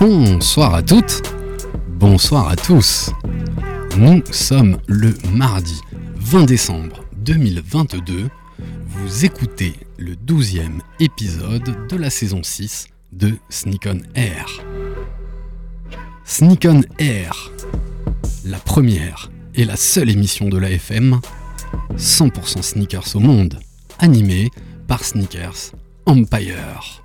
Bonsoir à toutes, bonsoir à tous. Nous sommes le mardi 20 décembre 2022. Vous écoutez le 12e épisode de la saison 6 de Sneak on Air. Sneak on Air, la première et la seule émission de la FM 100% sneakers au monde, animée par Sneakers Empire.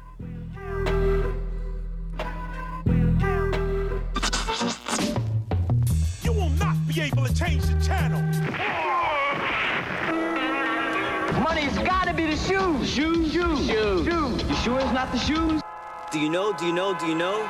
You will not be able to change the channel. Money's gotta be the shoes. Shoes, shoes, shoes. shoes. You sure it's not the shoes? Do you know? Do you know? Do you know?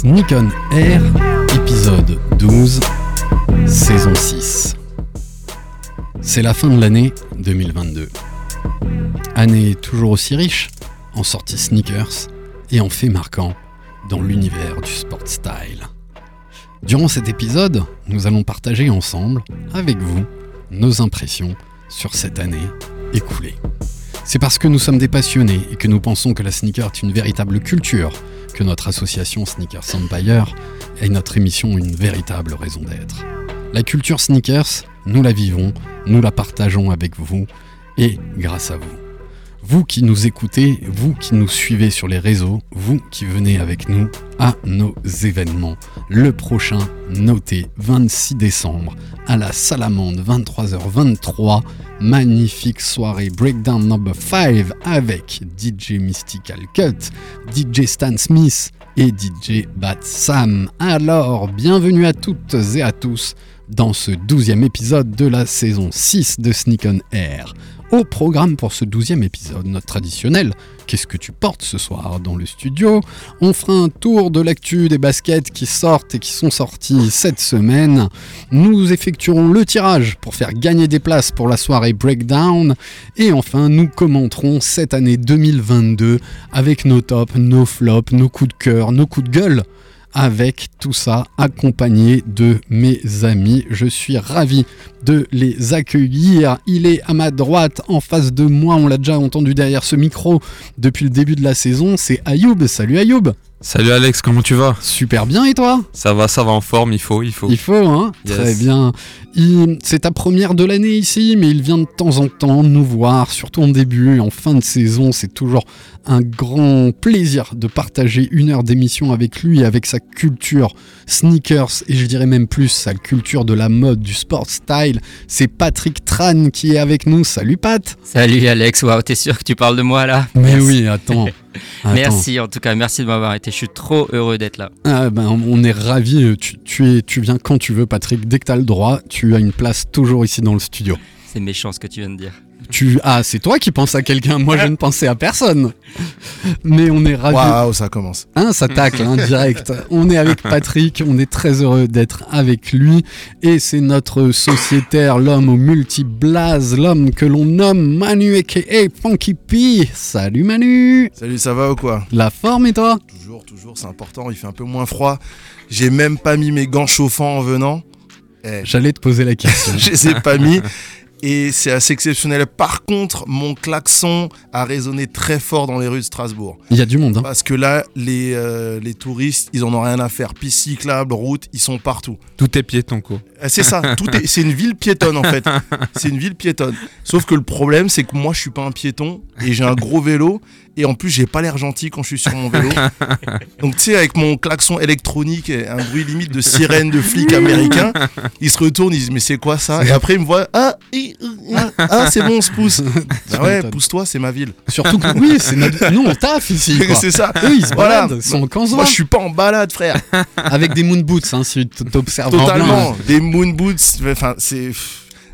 Sneak on Air, épisode 12, saison 6. C'est la fin de l'année 2022. Année toujours aussi riche en sorties sneakers et en faits marquants dans l'univers du sport style. Durant cet épisode, nous allons partager ensemble, avec vous, nos impressions sur cette année écoulée. C'est parce que nous sommes des passionnés et que nous pensons que la sneaker est une véritable culture que notre association Sneakers Empire est notre émission une véritable raison d'être. La culture sneakers, nous la vivons, nous la partageons avec vous et grâce à vous. Vous qui nous écoutez, vous qui nous suivez sur les réseaux, vous qui venez avec nous à nos événements. Le prochain, noté 26 décembre à la Salamande, 23h23. Magnifique soirée Breakdown number 5 avec DJ Mystical Cut, DJ Stan Smith et DJ Bat Sam. Alors, bienvenue à toutes et à tous dans ce 12e épisode de la saison 6 de Sneak on Air. Au programme pour ce 12e épisode, notre traditionnel Qu'est-ce que tu portes ce soir dans le studio? On fera un tour de l'actu des baskets qui sortent et qui sont sortis cette semaine. Nous effectuerons le tirage pour faire gagner des places pour la soirée Breakdown. Et enfin, nous commenterons cette année 2022 avec nos tops, nos flops, nos coups de cœur, nos coups de gueule avec tout ça accompagné de mes amis. Je suis ravi de les accueillir. Il est à ma droite, en face de moi, on l'a déjà entendu derrière ce micro depuis le début de la saison, c'est Ayoub. Salut Ayoub Salut Alex, comment tu vas? Super bien et toi? Ça va, ça va en forme, il faut, il faut. Il faut, hein? Yes. Très bien. C'est ta première de l'année ici, mais il vient de temps en temps nous voir, surtout en début et en fin de saison. C'est toujours un grand plaisir de partager une heure d'émission avec lui, avec sa culture sneakers et je dirais même plus sa culture de la mode, du sport style. C'est Patrick Tran qui est avec nous. Salut Pat Salut Alex, waouh, t'es sûr que tu parles de moi là? Mais Merci. oui, attends. Attends. Merci en tout cas, merci de m'avoir été, je suis trop heureux d'être là. Ah ben, on est ravis. Tu, tu, es, tu viens quand tu veux, Patrick. Dès que tu as le droit, tu as une place toujours ici dans le studio. C'est méchant ce que tu viens de dire. Tu ah, c'est toi qui penses à quelqu'un. Moi, je ne pensais à personne. Mais on est ravis. Waouh, ça commence. Hein, ça tacle, hein, direct. On est avec Patrick, on est très heureux d'être avec lui. Et c'est notre sociétaire, l'homme au multi-blaze, l'homme que l'on nomme Manu aka Funky P. Salut Manu Salut, ça va ou quoi? La forme et toi? Toujours, toujours, c'est important, il fait un peu moins froid. J'ai même pas mis mes gants chauffants en venant. Eh, J'allais te poser la question. je les ai pas mis. Et c'est assez exceptionnel. Par contre, mon klaxon a résonné très fort dans les rues de Strasbourg. Il y a du monde. Hein. Parce que là, les, euh, les touristes, ils en ont rien à faire. Piste cyclable, route, ils sont partout. Tout est piéton, quoi. Euh, C'est ça, tout est, c'est une ville piétonne en fait. C'est une ville piétonne. Sauf que le problème, c'est que moi, je suis pas un piéton et j'ai un gros vélo et en plus, j'ai pas l'air gentil quand je suis sur mon vélo. Donc, tu sais, avec mon klaxon électronique et un bruit limite de sirène de flic américain, ils se retournent, ils disent mais c'est quoi ça? Et après, ils me voient ah, hi, hi, hein, c'est bon, on se pousse. Bah ouais, pousse-toi, c'est ma ville. Surtout que oui, c'est notre... nous on taffe ici. c'est ça. Eux ils se Voilà. baladent, ils sont en Moi, je suis pas en balade, frère. avec des moon boots, hein, si tu t'observes. Totalement. Des moon boots. Enfin, c'est.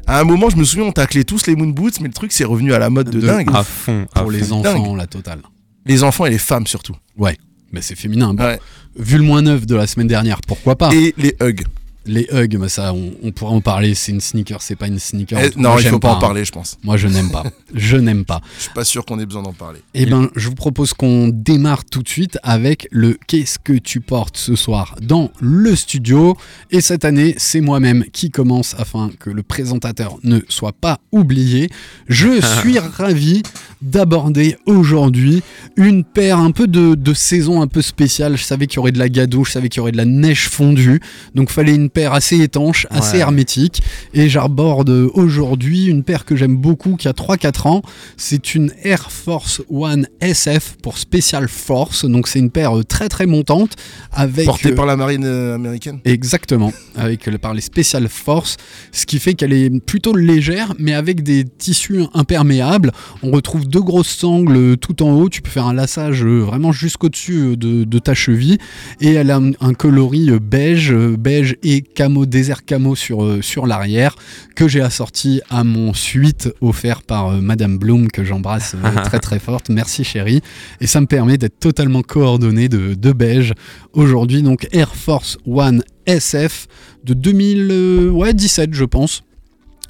À un moment, je me souviens, on taclait tous les moon boots, mais le truc, c'est revenu à la mode de, De dingue. À fond. à Pour les enfants, la totale. Les enfants et les femmes surtout. Ouais, mais c'est féminin. Bon, Ouais. Vu le moins neuf de la semaine dernière, pourquoi pas? Et les hugs. Les hugs, bah ça, on, on pourra en parler. C'est une sneaker, c'est pas une sneaker. Eh, non, Moi, il faut pas en hein. parler, je pense. Moi, je n'aime pas. Je n'aime pas. Je suis pas sûr qu'on ait besoin d'en parler. Eh ben, je vous propose qu'on démarre tout de suite avec le Qu'est-ce que tu portes ce soir dans le studio. Et cette année, c'est moi-même qui commence afin que le présentateur ne soit pas oublié. Je suis ravi d'aborder aujourd'hui une paire un peu de, de saison un peu spéciale. Je savais qu'il y aurait de la gadouche, je savais qu'il y aurait de la neige fondue. Donc, fallait une paire assez étanche, assez hermétique. Et j'aborde aujourd'hui une paire que j'aime beaucoup qui a 3-4 ans. C'est une Air Force One SF pour Special Force. Donc c'est une paire euh, très très montante avec Porté euh, par la marine euh, américaine. Exactement, avec par les Special Force, ce qui fait qu'elle est plutôt légère, mais avec des tissus imperméables. On retrouve deux grosses sangles euh, tout en haut. Tu peux faire un lassage euh, vraiment jusqu'au-dessus euh, de, de ta cheville. Et elle a un, un coloris beige, beige et camo, désert camo sur, sur l'arrière, que j'ai assorti à mon suite offert par Madame Bloom, que j'embrasse euh, très très forte. Merci chérie. Et ça me permet d'être totalement coordonné de, de beige aujourd'hui. Donc Air Force One SF de 2017, je pense.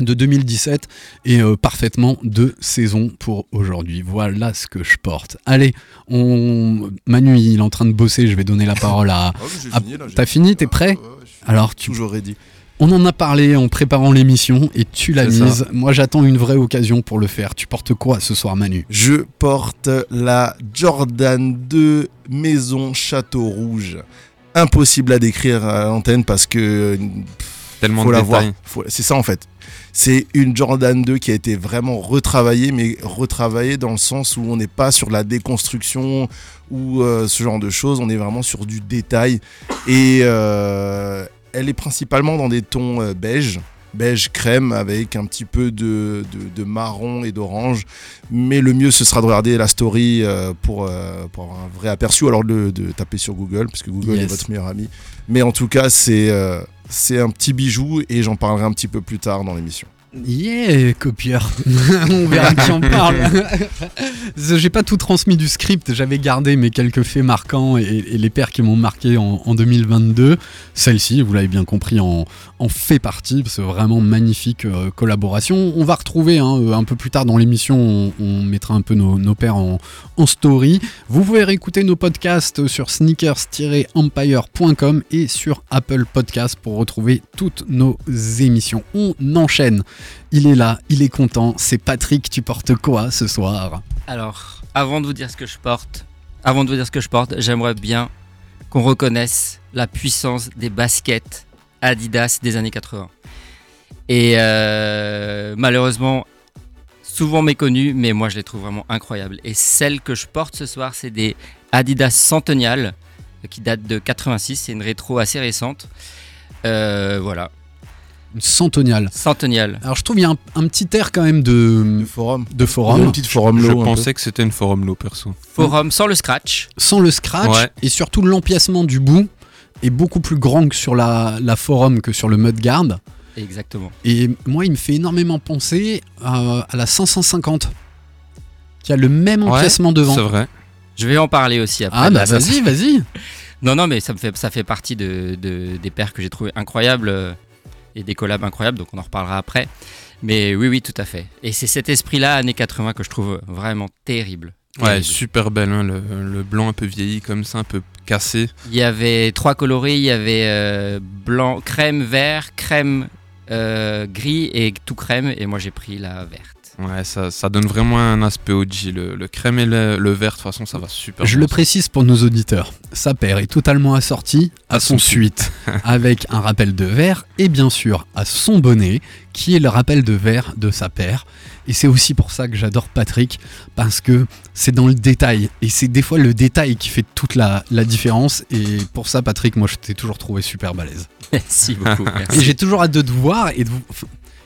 De 2017 et euh, parfaitement de saison pour aujourd'hui. Voilà ce que je porte. Allez, on... Manu il est en train de bosser, je vais donner la parole à... T'as fini, t'es prêt? Alors tu Toujours ready. on en a parlé en préparant l'émission et tu l'as C'est ça. mise. Moi, j'attends une vraie occasion pour le faire. Tu portes quoi ce soir, Manu? Je porte la Jordan 2 Maison Château Rouge. Impossible à décrire à l'antenne parce que Tellement faut de la voir. détails. C'est ça en fait. C'est une Jordan 2 qui a été vraiment retravaillée, mais retravaillée dans le sens où on n'est pas sur la déconstruction ou euh, ce genre de choses, on est vraiment sur du détail. Et euh, elle est principalement dans des tons euh, beige, beige crème avec un petit peu de, de- de marron et d'orange. Mais le mieux, ce sera de regarder la story pour, pour avoir un vrai aperçu, alors de, de taper sur Google, parce que Google Yes. est votre meilleur ami. Mais en tout cas, c'est c'est un petit bijou et j'en parlerai un petit peu plus tard dans l'émission. Yeah, copieur. On verra qui en parle. J'ai pas tout transmis du script, j'avais gardé mes quelques faits marquants et, et les paires qui m'ont marqué en, en 2022. Celle-ci, vous l'avez bien compris, en, en fait partie. C'est vraiment magnifique euh, collaboration. On va retrouver hein, euh, un peu plus tard dans l'émission, on, on mettra un peu nos, nos paires en, en story. Vous pouvez réécouter nos podcasts sur sneakers-empire.com et sur Apple Podcasts pour retrouver toutes nos émissions. On enchaîne. Il est là, il est content. C'est Patrick, tu portes quoi ce soir? Alors, avant de vous dire ce que je porte, avant de vous dire ce que je porte, j'aimerais bien qu'on reconnaisse la puissance des baskets Adidas des années 80. Et euh, malheureusement, souvent méconnues, mais moi je les trouve vraiment incroyables. Et celles que je porte ce soir, c'est des Adidas Centennial qui datent de 86. C'est une rétro assez récente. Euh, voilà, Une centeniale. Centennial. Alors je trouve il y a un, un petit air quand même de, forum. de forum, Une petite forum Je low. peu. pensais que c'était une forum low perso. Forum sans le scratch. sans le scratch Ouais. et surtout l'empiècement du bout est beaucoup plus grand que sur la, la forum que sur le mudguard. Exactement. Et moi, il me fait énormément penser à, à la 550 qui a le même Ouais, empiècement devant. C'est vrai. Je vais en parler aussi après. Ah bah vas-y, vas-y. Non, non, mais ça, me fait, ça fait partie de, de- des paires que j'ai trouvées incroyables euh, et des collabs incroyables, donc on en reparlera après. Mais oui, oui, tout à fait. Et c'est cet esprit-là, années 80, que je trouve vraiment terrible. Ouais, super belle, hein, le, le blanc un peu vieilli comme ça, un peu cassé. Il y avait trois coloris, il y avait euh, blanc, crème, vert, crème, euh, gris et tout crème, et moi j'ai pris la verte. Ouais, ça, ça donne vraiment un aspect OG. Le, le crème et le, le vert, de toute façon, ça va super Je bien le précise pour nos auditeurs. Sa paire est totalement assortie à son son suite, avec un rappel de verre et bien sûr à son bonnet, qui est le rappel de verre de sa paire. Et c'est aussi pour ça que j'adore Patrick, parce que c'est dans le détail. Et c'est des fois le détail qui fait toute la, la différence. Et pour ça, Patrick, moi je t'ai toujours trouvé super balèze. Merci beaucoup. Et merci. j'ai toujours hâte de te voir et de vous-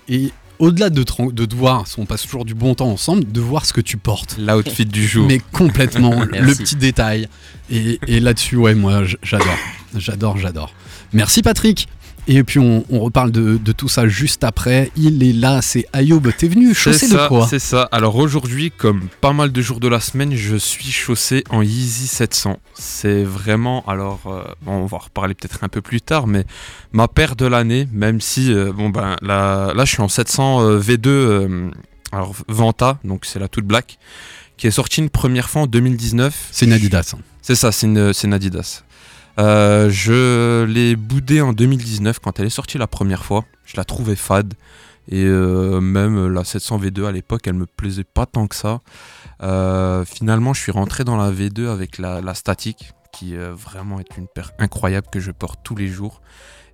Et au-delà de, te- de te voir, on passe toujours du bon temps ensemble, de voir ce que tu portes. L'outfit du jour. Mais complètement, le petit détail. Et, et là-dessus, ouais, moi, j'adore. J'adore, j'adore. Merci Patrick. Et puis on, on reparle de, de tout ça juste après. Il est là, c'est Ayoub. T'es venu chaussé de quoi c'est ça. Alors aujourd'hui, comme pas mal de jours de la semaine, je suis chaussé en Yeezy 700. C'est vraiment, alors, euh, bon, on va en reparler peut-être un peu plus tard, mais ma paire de l'année, même si, euh, bon ben, là, là, je suis en 700 euh, V2, euh, alors Vanta, donc c'est la toute black, qui est sortie une première fois en 2019. C'est une Adidas. hein. C'est ça, c'est une, c'est une Adidas. Euh, je l'ai boudée en 2019 quand elle est sortie la première fois. Je la trouvais fade. Et euh, même la 700 V2 à l'époque, elle me plaisait pas tant que ça. Euh, finalement, je suis rentré dans la V2 avec la, la statique, qui vraiment est une paire incroyable que je porte tous les jours.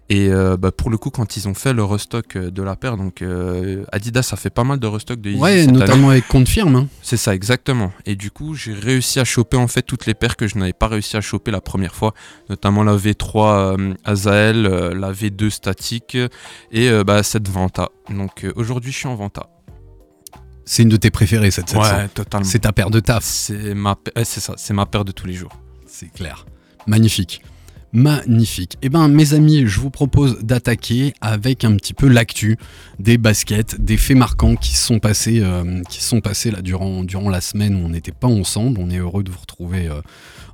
Et euh, bah, pour le coup, quand ils ont fait le restock euh, de la paire, donc euh, Adidas a fait pas mal de restock de Yeezy Ouais, cette année. notamment avec Confirme. hein. C'est ça, exactement. Et du coup, j'ai réussi à choper en fait toutes les paires que je n'avais pas réussi à choper la première fois, notamment la V3 euh, Azael, la V2 statique et bah, cette Vanta. Donc aujourd'hui, je suis en Vanta. C'est une de tes préférées, cette 700. totalement. C'est ta paire de taf. C'est ma, pa- ouais, c'est ça, c'est ma paire de tous les jours. C'est clair. Magnifique. Magnifique. Eh ben, mes amis, je vous propose d'attaquer avec un petit peu l'actu des baskets, des faits marquants qui sont passés, euh, qui sont passés là durant, durant la semaine où on n'était pas ensemble. On est heureux de vous retrouver euh,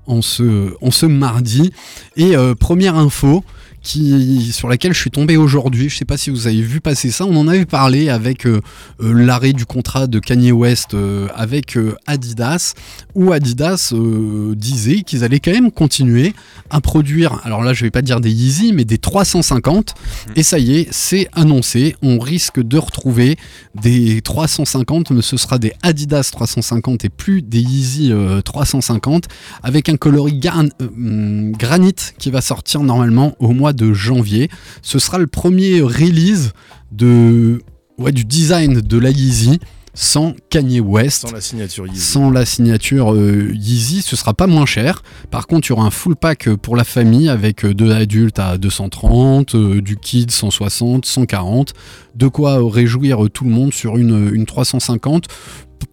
en, ce, en ce mardi. Et euh, première info. Qui, sur laquelle je suis tombé aujourd'hui, je sais pas si vous avez vu passer ça, on en avait parlé avec euh, euh, l'arrêt du contrat de Kanye West euh, avec euh, Adidas, où Adidas disait qu'ils allaient quand même continuer à produire, alors là je vais pas dire des Yeezy, mais des 350, et ça y est, c'est annoncé, on risque de retrouver des 350, mais ce sera des Adidas 350 et plus des Yeezy euh, 350, avec un coloris euh, hum, granit qui va sortir normalement au mois de janvier. Ce sera le premier release de, ouais, du design de la Yeezy sans Kanye West. Sans la signature Yeezy. Sans la signature euh, Yeezy, ce sera pas moins cher. Par contre, il y aura un full pack euh, pour la famille avec euh, de l'adulte à 230, euh, du kid 160, 140. De quoi réjouir tout le monde sur une, une 350.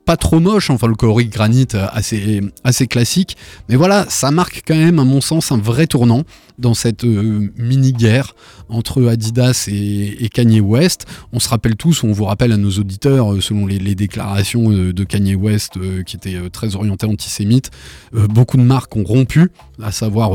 Pas trop moche, enfin le coloris granit euh, assez, assez classique. Mais voilà, ça marque quand même, à mon sens, un vrai tournant dans cette euh, mini-guerre entre Adidas et, et Kanye West. On se rappelle tous, on vous rappelle à nos auditeurs, euh, selon les, les déclarations de Kanye West euh, qui étaient euh, très orientées antisémites, euh, beaucoup de marques ont rompu, à savoir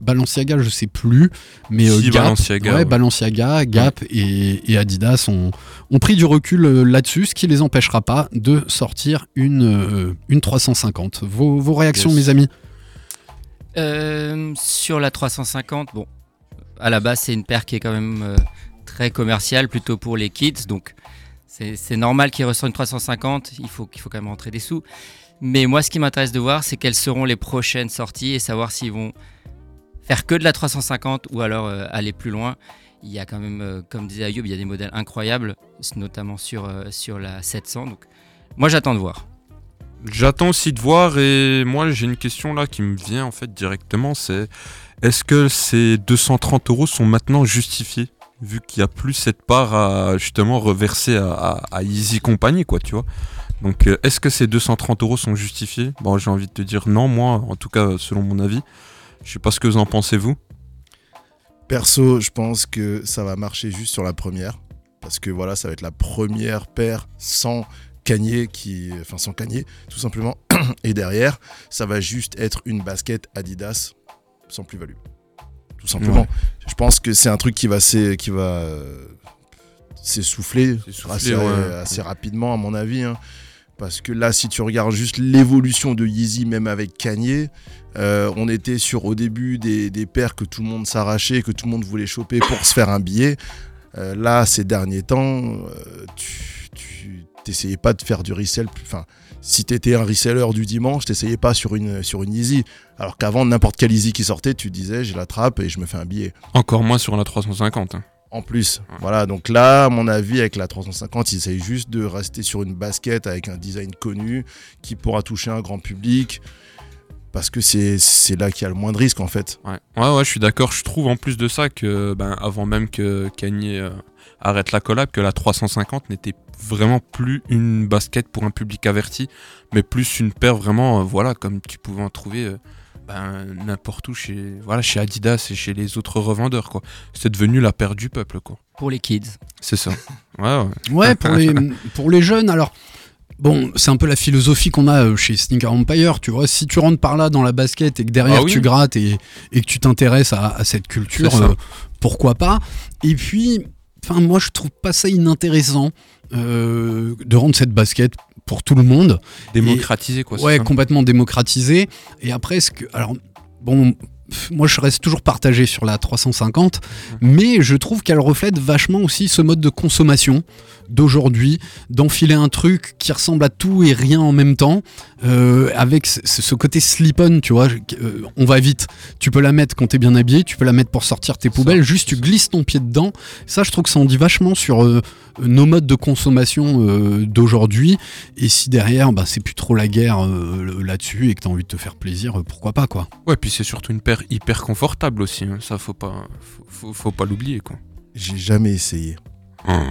Balenciaga, je sais plus, mais Si, Gap, Balenciaga, ouais, ouais. Balenciaga, Gap et, et Adidas ont, ont pris du recul là-dessus, ce qui les empêchera pas de sortir une, euh, une 350. Vos, vos réactions, Yes. mes amis Euh, sur la 350, bon, à la base, c'est une paire qui est quand même euh, très commerciale, plutôt pour les kids. Donc, c'est normal qu'ils ressortent une 350. Il faut qu'il faut quand même rentrer des sous. Mais moi, ce qui m'intéresse de voir, c'est quelles seront les prochaines sorties et savoir s'ils vont faire que de la 350 ou alors euh, aller plus loin. Il y a quand même, euh, comme disait Ayoub, il y a des modèles incroyables, notamment sur, euh, sur la 700. Donc, moi, j'attends de voir. J'attends aussi de voir et moi j'ai une question là qui me vient en fait directement, c'est est-ce que ces 230 euros sont maintenant justifiés vu qu'il n'y a plus cette part à justement reverser à, Easy Company quoi tu vois? Donc euh, est-ce que ces 230 euros sont justifiés? Bon j'ai envie de te dire non moi en tout cas selon mon avis je sais pas ce que vous en pensez vous Perso, je pense que ça va marcher juste sur la première. Parce que voilà, ça va être la première paire sans Kanye, qui, enfin sans Kanye, tout simplement. Et derrière, ça va juste être une basket Adidas sans plus-value. Tout simplement. Ouais. Je pense que c'est un truc qui va s'é- qui va euh, s'essouffler S'essouffler, assez, ouais. assez rapidement, à mon avis. hein. Parce que là, si tu regardes juste l'évolution de Yeezy, même avec Kanye, euh, on était sur au début des, des paires que tout le monde s'arrachait, que tout le monde voulait choper pour se faire un billet. Euh, là, ces derniers temps, euh, tu, tu t'essayais pas de faire du resell. Enfin, si t'étais un reseller du dimanche, t'essayais pas sur une, sur une Yeezy. Alors qu'avant, n'importe quelle Yeezy qui sortait, tu disais, je l'attrape et je me fais un billet. encore moins sur la 350 hein. En plus, voilà, donc là, à mon avis, avec la 350, ils essayent juste de rester sur une basket avec un design connu qui pourra toucher un grand public. Parce que c'est c'est là qu'il y a le moins de risques en fait. Ouais, ouais, ouais, je suis d'accord. Je trouve en plus de ça que, ben, avant même que Kanye euh, arrête la collab, que la 350 n'était vraiment plus une basket pour un public averti, mais plus une paire vraiment, euh, voilà, comme tu pouvais en trouver euh, ben, n'importe où chez, voilà, chez Adidas et chez les autres revendeurs, quoi. C'est devenu la paire du peuple, quoi. Pour les kids. C'est ça. Ouais, ouais. Ouais, pour les, pour les jeunes, alors. Bon, c'est un peu la philosophie qu'on a euh, chez Sneaker Empire, tu vois. Si tu rentres par là dans la basket et que derrière Ah oui. tu grattes et, et que tu t'intéresses à, à cette culture, euh, pourquoi pas Et puis, enfin, moi je trouve pas ça inintéressant euh, de rendre cette basket pour tout le monde. Démocratisé, quoi. Ouais, ça complètement démocratisé. Et après, ce que. Alors, bon. Moi, je reste toujours partagé sur la 350, mais je trouve qu'elle reflète vachement aussi ce mode de consommation d'aujourd'hui, d'enfiler un truc qui ressemble à tout et rien en même temps, euh, avec ce, ce côté slip-on, tu vois. euh, on va vite. Tu peux la mettre quand t'es bien habillé, tu peux la mettre pour sortir tes poubelles, juste tu glisses ton pied dedans. Ça, je trouve que ça en dit vachement sur euh, nos modes de consommation euh, d'aujourd'hui. Et si derrière, bah, c'est plus trop la guerre euh, là-dessus et que t'as envie de te faire plaisir, euh, pourquoi pas, quoi. Ouais, puis c'est surtout une paire hyper confortable aussi. hein. Ça, faut pas, faut, faut, faut pas l'oublier, quoi. J'ai jamais essayé.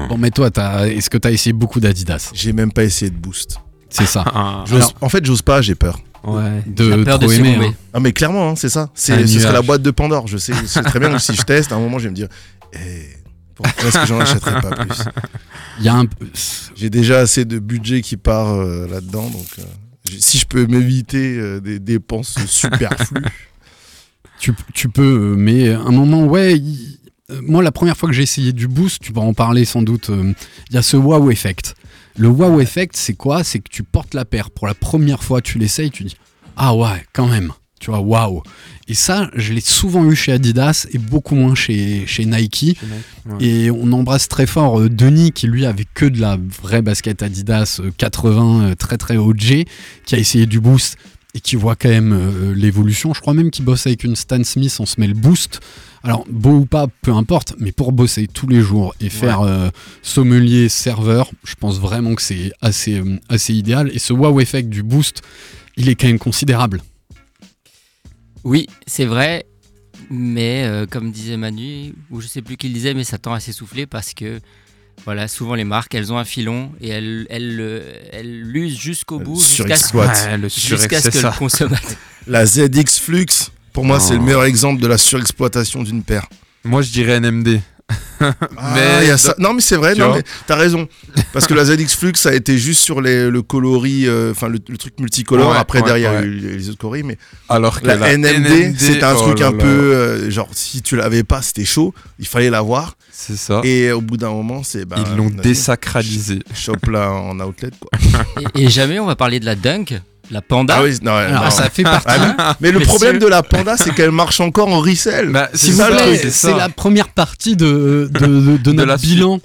Bon, mais toi, t'as- est-ce que t'as essayé beaucoup d'Adidas? J'ai même pas essayé de boost. C'est ça. Ah, J'ose- Alors- en fait, j'ose pas, j'ai peur. ouais. De peur de trop aimer. hein. Ah mais clairement, hein, c'est ça. Un C'est ce serait la boîte de Pandore. Je sais, c'est très bien que si je teste, à un moment, je vais me dire, eh, pourquoi est-ce que j'en achèterais pas plus? Il y a un. J'ai déjà assez de budget qui part euh, là-dedans, donc euh, j'ai- si je peux m'éviter euh, des dépenses superflues. Tu, tu peux, mais à un moment, ouais. il- Moi, la première fois que j'ai essayé du boost, tu vas en parler sans doute, euh, il y a ce wow effect. Le wow effect, c'est quoi? C'est que tu portes la paire pour la première fois, tu l'essayes, tu dis Ah ouais, quand même. Tu vois, waouh. Et ça, je l'ai souvent eu chez Adidas et beaucoup moins chez, chez Nike. Ouais. Et on embrasse très fort euh, Denis qui lui avait que de la vraie basket Adidas euh, 80 euh, très très OG qui a essayé du boost et qui voit quand même euh, l'évolution. Je crois même qu'il bosse avec une Stan Smith, on se met le boost. Alors beau ou pas, peu importe, mais pour bosser tous les jours et faire euh, sommelier, serveur, je pense vraiment que c'est assez, euh, assez idéal. Et ce wow effect du boost, il est quand même considérable. Oui, c'est vrai, mais euh, comme disait Manu, ou je sais plus qui le disait, mais ça tend à s'essouffler parce que voilà, souvent les marques, elles ont un filon et elles, elles, le- elles l'usent jusqu'au bout jusqu'à. Ouais, ce que ça. le consommateur. La ZX Flux, pour moi, c'est le Oh. meilleur exemple de la surexploitation d'une paire. Moi, je dirais NMD. Ah, Mais il y a ça. Non, mais c'est vrai, Tu non, vois mais t'as raison. Parce que la ZX Flux, ça a été juste sur les- le coloris, euh, enfin le, le truc multicolore. Ouais, Après, ouais, derrière, il y a ouais. eu les autres coloris, mais Alors que la, la, NMD, c'est un oh truc là un là. peu euh, genre si tu l'avais pas, c'était chaud. Il fallait l'avoir. C'est ça. Et au bout d'un moment, c'est bah, Ils l'ont désacralisé. Shop là en outlet quoi. et, et jamais on va parler de la Dunk, la Panda. Ah oui, non, Alors non. ça fait partie. Ah, mais le Messieurs. problème de la panda, c'est qu'elle marche encore en resell. Bah, S'il c'est la première partie de, de, de- de notre la suite. bilan.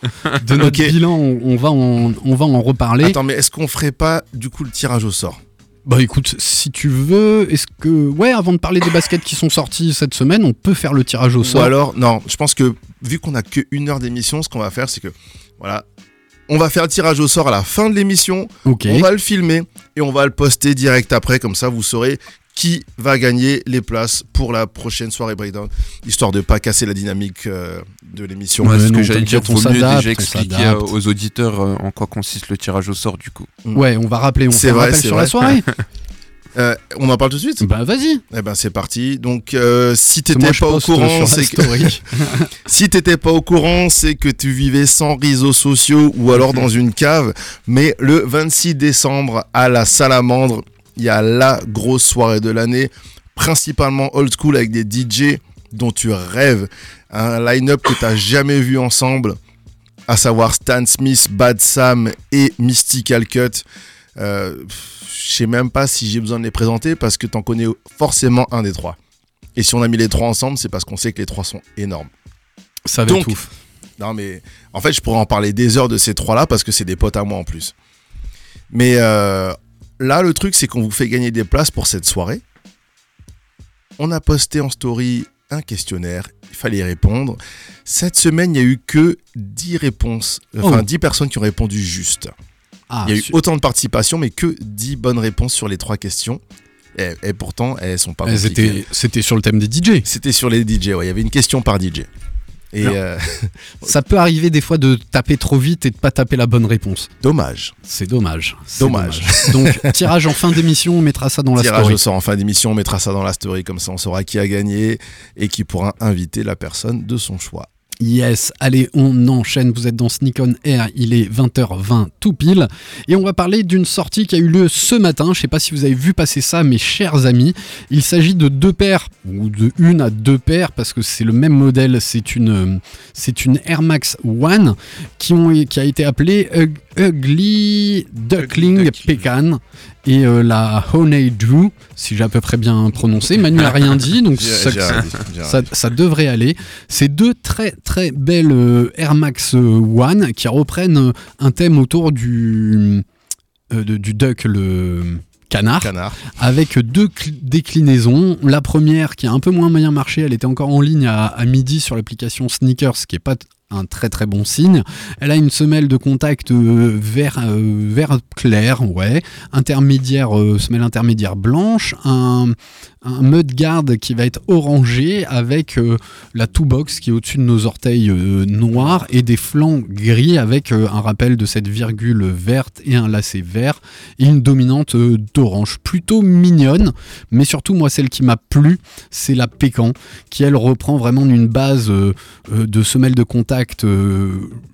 De notre bilan, on, on va en, on va en reparler. Attends, mais est-ce qu'on ferait pas du coup le tirage au sort? Bah écoute, si tu veux, est-ce que. Ouais, avant de parler des baskets qui sont sorties cette semaine, on peut faire le tirage au Ou sort. alors, non, je pense que vu qu'on a que une heure d'émission, ce qu'on va faire, c'est que voilà, on va faire le tirage au sort à la fin de l'émission. On va le filmer et on va le poster direct après, comme ça vous saurez qui va gagner les places pour la prochaine soirée breakdown, histoire de pas casser la dynamique euh, de l'émission. Ouais, ce que j'allais dire, vaut mieux déjà expliquer aux auditeurs euh, en quoi consiste le tirage au sort du coup. Ouais, on va rappeler, on C'est fait un vrai, rappel sur vrai. la soirée. Euh, on en parle tout de suite bah vas-y. Eh ben c'est parti. Donc euh, si t'étais pas au courant, c'est que si t'étais pas au courant, c'est que tu vivais sans réseaux sociaux ou alors dans une cave. Mais le 26 décembre à la Salamandre, il y a la grosse soirée de l'année, principalement old school avec des DJ dont tu rêves, un line-up que t'as jamais vu ensemble, à savoir Stan Smith, Bad Sam et Mystical Cut. Euh, je sais même pas si j'ai besoin de les présenter parce que t'en connais forcément un des trois. Et si on a mis les trois ensemble, c'est parce qu'on sait que les trois sont énormes. Ça va Donc, être ouf. Non, mais en fait, je pourrais en parler des heures de ces trois-là parce que c'est des potes à moi en plus. Mais euh, là, le truc, c'est qu'on vous fait gagner des places pour cette soirée. On a posté en story un questionnaire, il fallait y répondre. Cette semaine, il n'y a eu que 10 réponses, enfin Oh. 10 personnes qui ont répondu juste. Ah, il y a eu su- autant de participation, mais que 10 bonnes réponses sur les trois questions. Et, et pourtant, elles sont pas C'était sur le thème des DJ. C'était sur les DJ, ouais. Il y avait une question par DJ. Et euh, Ça peut arriver des fois de taper trop vite et de pas taper la bonne réponse. dommage. C'est dommage. Dommage. Donc, tirage en fin d'émission, on mettra ça dans la Tirage story. au sort en fin d'émission, on mettra ça dans la story, comme ça on saura qui a gagné et qui pourra inviter la personne de son choix. Yes, allez, on enchaîne. Vous êtes dans Sneak on Air, il est 20h20 tout pile. Et on va parler d'une sortie qui a eu lieu ce matin. Je sais pas si vous avez vu passer ça, mes chers amis. Il s'agit de deux paires, ou de une à deux paires, parce que c'est le même modèle. C'est une, c'est une Air Max One qui, ont, qui a été appelée Ug- Ugly Duckling. Pecan. Et euh, la Honey Dew, si j'ai à peu près bien prononcé. Manu n'a rien dit, donc ça devrait aller. C'est deux très très belles euh, Air Max euh, One qui reprennent euh, un thème autour du, euh, du duck, le canard, Canard. avec deux cl- déclinaisons. La première qui a un peu moins moyen marché, elle était encore en ligne à, à midi sur l'application Sneakers, ce qui est pas un très très bon signe. Elle a une semelle de contact euh, vert, euh, vert clair, ouais, intermédiaire, euh, semelle intermédiaire blanche, un, un mudguard qui va être orangé avec euh, la toolbox qui est au-dessus de nos orteils euh, noirs et des flancs gris avec euh, un rappel de cette virgule verte et un lacet vert et une dominante d'orange. Plutôt mignonne, mais surtout moi celle qui m'a plu, c'est la Pécan qui elle reprend vraiment une base de semelle de contact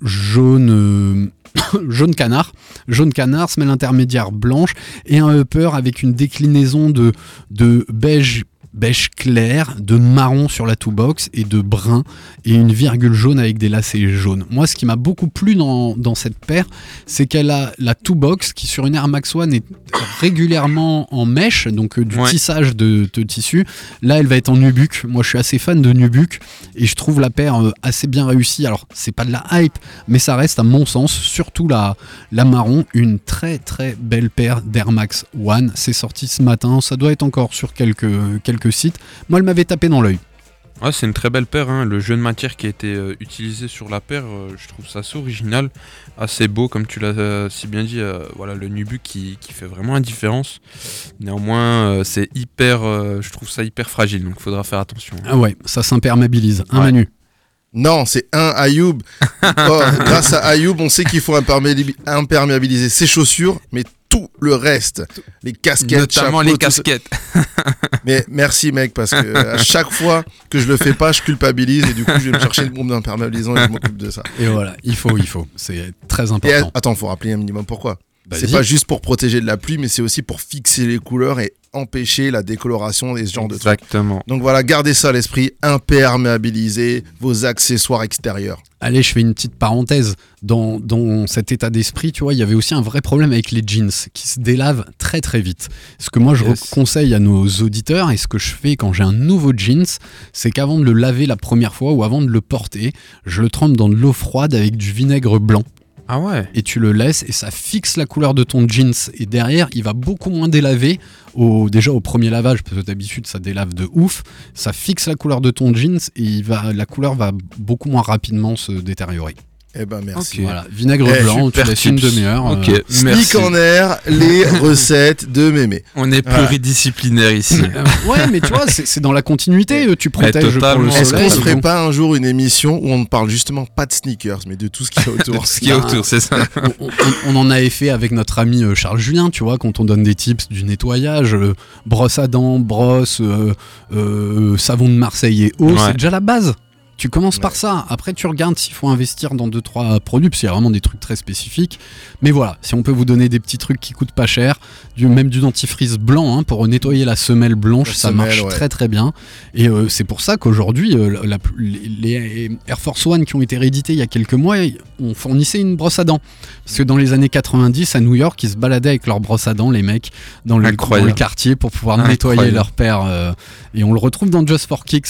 jaune. jaune canard, jaune canard, semelle intermédiaire blanche et un upper avec une déclinaison de, de beige beige clair, de marron sur la toolbox et de brun et une virgule jaune avec des lacets jaunes. Moi, ce qui m'a beaucoup plu dans, dans cette paire, c'est qu'elle a la toolbox qui sur une Air Max One est régulièrement en mèche, donc euh, du Ouais. tissage de, de tissu. Là, elle va être en nubuck. Moi, je suis assez fan de nubuck et je trouve la paire euh, assez bien réussie. Alors, c'est pas de la hype, mais ça reste à mon sens, surtout la, la marron, une très très belle paire d'Air Max One. C'est sorti ce matin, ça doit être encore sur quelques, quelques sites. Moi, elle m'avait tapé dans l'œil. Ouais, c'est une très belle paire. hein. Le jeu de matière qui a été euh, utilisé sur la paire, euh, je trouve ça assez original, assez beau, comme tu l'as euh, si bien dit. euh, voilà, le Nubu qui, qui fait vraiment la différence. Néanmoins, euh, c'est hyper, euh, je trouve ça hyper fragile, donc faudra faire attention. Ah ouais, ça s'imperméabilise. Un Ouais. Manu. Non, c'est un Ayoub. Oh, grâce à Ayoub, on sait qu'il faut imperméabi- imperméabiliser ses chaussures, mais tout le reste, les casquettes, Notamment chapeaux, les casquettes. Mais merci mec, parce que euh, à chaque fois que je le fais pas, je culpabilise et du coup, je vais me chercher une bombe d'imperméabilisant et je m'occupe de ça. Et voilà, il faut, il faut. C'est très Et important. attends, faut rappeler un minimum pourquoi? C'est Vas-y. pas juste pour protéger de la pluie, mais c'est aussi pour fixer les couleurs et empêcher la décoloration et ce genre de trucs. Exactement. Donc voilà, gardez ça à l'esprit, imperméabilisez vos accessoires extérieurs. Allez, je fais une petite parenthèse. Dans, dans cet état d'esprit, tu vois, il y avait aussi un vrai problème avec les jeans qui se délavent très très vite. Ce que moi je Yes. conseille à nos auditeurs et ce que je fais quand j'ai un nouveau jeans, c'est qu'avant de le laver la première fois ou avant de le porter, je le trempe dans de l'eau froide avec du vinaigre blanc. Ah ouais. et tu le laisses et ça fixe la couleur de ton jeans. Et derrière il va beaucoup moins délaver. Au, déjà au premier lavage parce que d'habitude ça délave de ouf. Ça fixe la couleur de ton jeans et la couleur va beaucoup moins rapidement se détériorer Eh ben merci. Ok. voilà vinaigre Eh, blanc tu laisses une demi-heure Ok, euh. Sneak en air, les recettes de mémé. On est Voilà. pluridisciplinaire ici. euh, ouais mais tu vois c'est dans la continuité euh, tu protèges pour le. Est-ce qu'on se ferait pas un jour une émission où on ne parle justement pas de sneakers, mais de tout ce qu'il y a autour Ce qui est autour, c'est ça. on, on- on en avait fait avec notre ami Charles Julien, tu vois, quand on donne des tips du nettoyage, euh, brosse à dents, brosse, euh, euh, savon de Marseille et eau, Ouais. c'est déjà la base. Tu commences par ça. Après, tu regardes s'il faut investir dans deux trois produits, parce qu'il y a vraiment des trucs très spécifiques. Mais voilà, si on peut vous donner des petits trucs qui coûtent pas cher, du, même du dentifrice blanc hein, pour nettoyer la semelle blanche, La ça semelle, marche ouais. très très bien. Et euh, c'est pour ça qu'aujourd'hui, euh, les, les Air Force One qui ont été réédités il y a quelques mois, on fournissait une brosse à dents. Parce que dans les années 90, à New York, ils se baladaient avec leur brosse à dents, les mecs, dans le, dans le quartier pour pouvoir Incroyable. nettoyer leur père. euh, et on le retrouve dans Just for Kicks.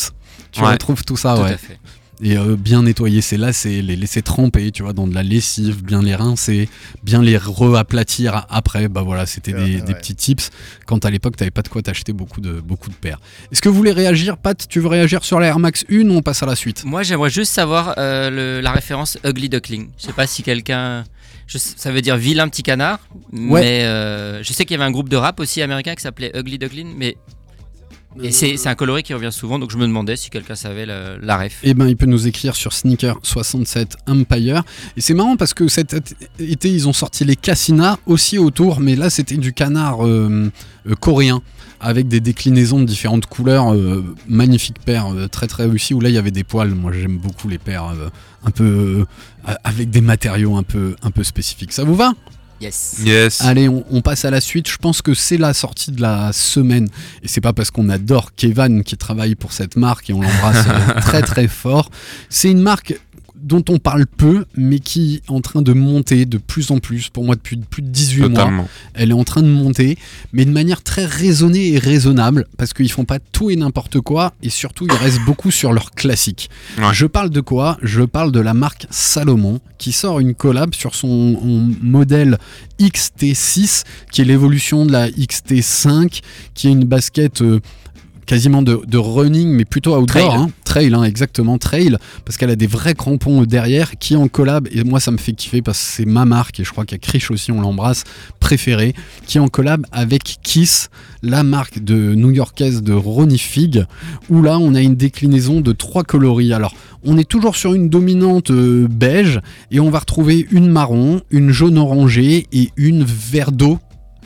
Tu Ouais. retrouves tout ça, Tout ouais. à fait. Et euh, bien nettoyer ses lacets, les laisser tremper, tu vois, dans de la lessive, bien les rincer, bien les re-aplatir après. Bah voilà, c'était Ouais, des, ouais. des petits tips. Quand à l'époque, t'avais pas de quoi t'acheter beaucoup de, beaucoup de paires. Est-ce que vous voulez réagir, Pat? Tu veux réagir sur la Air Max 1 ou on passe à la suite? Moi, j'aimerais juste savoir euh, le- la référence Ugly Duckling. Je sais pas si quelqu'un je sais- ça veut dire vilain petit canard. Ouais. Mais euh, je sais qu'il y avait un groupe de rap aussi américain qui s'appelait Ugly Duckling. Mais et c'est un coloris qui revient souvent. Donc je me demandais si quelqu'un savait la, ref. Eh ben, il peut nous écrire sur Sneaker67 Empire. Et c'est marrant parce que cet été, ils ont sorti les Cassina aussi autour, mais là, c'était du canard euh, euh, coréen avec des déclinaisons de différentes couleurs. euh, magnifique paire, très très réussi. Où là, il y avait des poils. Moi, j'aime beaucoup les paires un peu avec des matériaux un peu, un peu spécifiques. Ça vous va? Yes. Yes. Allez, on, on passe à la suite. Je pense que c'est la sortie de la semaine. Et c'est pas parce qu'on adore Kevin qui travaille pour cette marque et on l'embrasse très très fort. C'est une marque dont on parle peu, mais qui est en train de monter de plus en plus. Pour moi, depuis plus de 18 mois, Totalement. elle est en train de monter, mais de manière très raisonnée et raisonnable, parce qu'ils font pas tout et n'importe quoi, et surtout, ils restent beaucoup sur leurs classiques. Ouais. Je parle de quoi? Je parle de la marque Salomon, qui sort une collab sur son son modèle XT6, qui est l'évolution de la XT5, qui est une basket... euh, quasiment de, de running mais plutôt outdoor Trail. hein. trail hein, exactement trail parce qu'elle a des vrais crampons derrière qui en collab et moi ça me fait kiffer parce que c'est ma marque et je crois qu'à Krish aussi on l'embrasse préférée qui est en collab avec Kiss la marque de new-yorkaise de Ronnie Fig où là on a une déclinaison de trois coloris alors on est toujours sur une dominante euh, beige et on va retrouver une marron une jaune orangée et une vert d'eau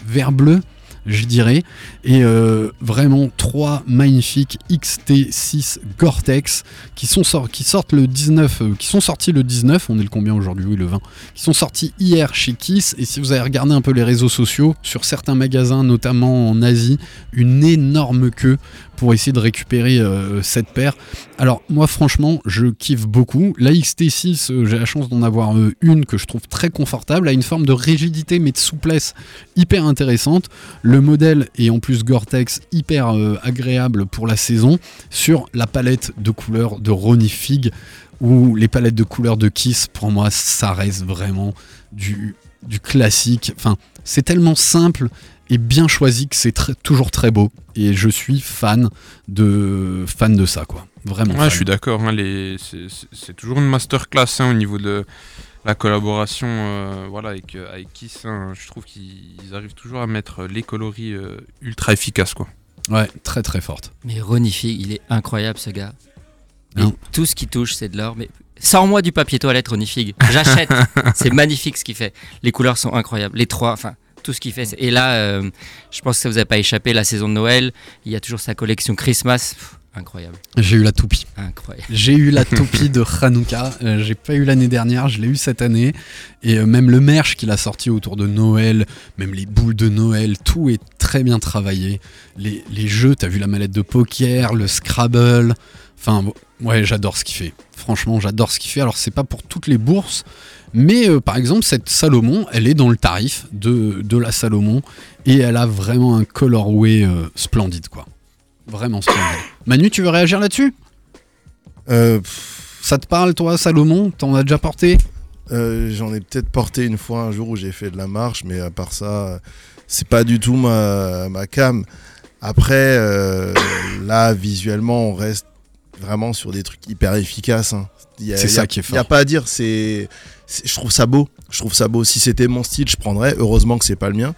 vert bleu je dirais. Et euh, vraiment trois magnifiques XT6 Gore-Tex qui sortent le 19 euh, qui sont sortis le 19 on est le combien aujourd'hui oui le 20 qui sont sortis hier chez Kiss. Et si vous avez regardé un peu les réseaux sociaux sur certains magasins notamment en Asie une énorme queue pour essayer de récupérer euh, cette paire. Alors moi franchement je kiffe beaucoup. La XT6 euh, j'ai la chance d'en avoir euh, une que je trouve très confortable a une forme de rigidité mais de souplesse hyper intéressante. Le modèle est en plus Gore-Tex hyper agréable pour la saison sur la palette de couleurs de Ronnie Fig ou les palettes de couleurs de Kiss. Pour moi ça reste vraiment du, du classique. Enfin c'est tellement simple et bien choisi que c'est toujours très beau et je suis fan de fan de ça quoi vraiment Ouais, fan. je suis d'accord. hein, les- c'est- toujours une masterclass hein, au niveau de la collaboration euh, voilà, avec, euh, avec Kiss. hein. je trouve qu'ils arrivent toujours à mettre les coloris euh, ultra efficaces. Quoi. ouais très très forte Mais Ronnie Fig, il est incroyable ce gars. Et tout ce qui touche, c'est de l'or. Mais sors-moi du papier toilette, Ronnie Fig. J'achète. c'est magnifique ce qu'il fait. Les couleurs sont incroyables. Les trois, enfin, tout ce qu'il fait. Et là, euh, je pense que ça vous a pas échappé, la saison de Noël. Il y a toujours sa collection Christmas. Pff, incroyable. j'ai eu la toupie Incroyable. J'ai eu la toupie de Hanouka, euh, j'ai pas eu l'année dernière, je l'ai eu cette année. Et euh, même le merch qu'il a sorti autour de Noël, même les boules de Noël, tout est très bien travaillé. Les, les jeux, t'as vu la mallette de poker, le Scrabble. Enfin, ouais, j'adore ce qu'il fait. Franchement, j'adore ce qu'il fait. Alors, c'est pas pour toutes les bourses, mais euh, par exemple, cette Salomon, elle est dans le tarif de, de la Salomon et elle a vraiment un colorway euh, splendide, quoi. Vraiment splendide. Manu, tu veux réagir là-dessus? Euh, ça te parle, toi, Salomon? T'en as déjà porté? J'en ai peut-être porté une fois un jour où j'ai fait de la marche, mais à part ça, c'est pas du tout ma, ma cam. Après, là, visuellement, on reste vraiment sur des trucs hyper efficaces. hein. C'est y ça a- qui est Il n'y a fort. pas à dire, c'est, je trouve ça beau. Je trouve ça beau. Si c'était mon style, je prendrais. Heureusement que c'est pas le mien,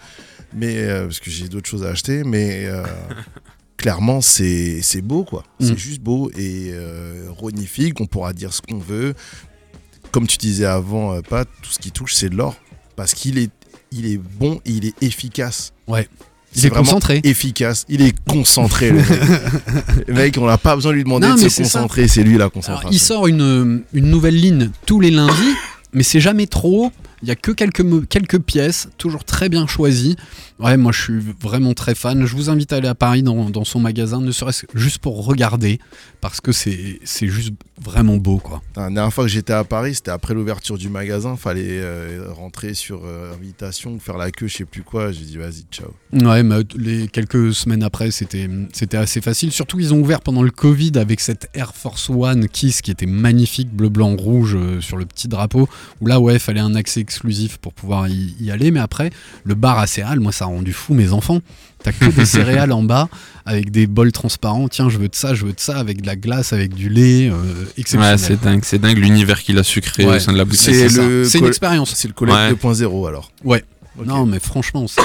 mais euh, parce que j'ai d'autres choses à acheter. Mais euh, clairement, c'est, c'est beau, quoi. Mm. C'est juste beau et euh, Ronnie Fig, on pourra dire ce qu'on veut. Comme tu disais avant, euh, Pat, tout ce qui touche, c'est de l'or parce qu'il est, il est bon et il est efficace. Ouais. Il est concentré. Efficace. Il est concentré. le, mec. Le mec, on n'a pas besoin de lui demander Non, de se concentrer. C'est lui la Alors, concentration. il sort une, une nouvelle ligne tous les lundis, mais c'est jamais trop. Il y a que quelques, pièces, toujours très bien choisies. Ouais, moi je suis vraiment très fan. Je vous invite à aller à Paris dans, dans son magasin, ne serait-ce que juste pour regarder, parce que c'est juste vraiment beau, quoi. La dernière fois que j'étais à Paris, c'était après l'ouverture du magasin. Fallait euh, rentrer sur euh, invitation, faire la queue, je sais plus quoi. J'ai dit vas-y, ciao. Ouais, mais les quelques semaines après, c'était c'était assez facile. Surtout, ils ont ouvert pendant le Covid avec cette Air Force One Kiss qui était magnifique, bleu, blanc, rouge euh, sur le petit drapeau. Où là, ouais, fallait un accès exclusif pour pouvoir y, y aller. Mais après, le bar à céréales, moi, ça a rendu fou mes enfants. T'as que des céréales en bas avec des bols transparents. Tiens, je veux de ça, je veux de ça, avec de la glace, avec du lait. euh, exceptionnel. Ouais, c'est dingue, c'est dingue l'univers qu'il a su créer Ouais. au sein de la boutique. C'est une expérience. C'est le Ouais. 2.0 alors. Ouais. Non, mais franchement, c'est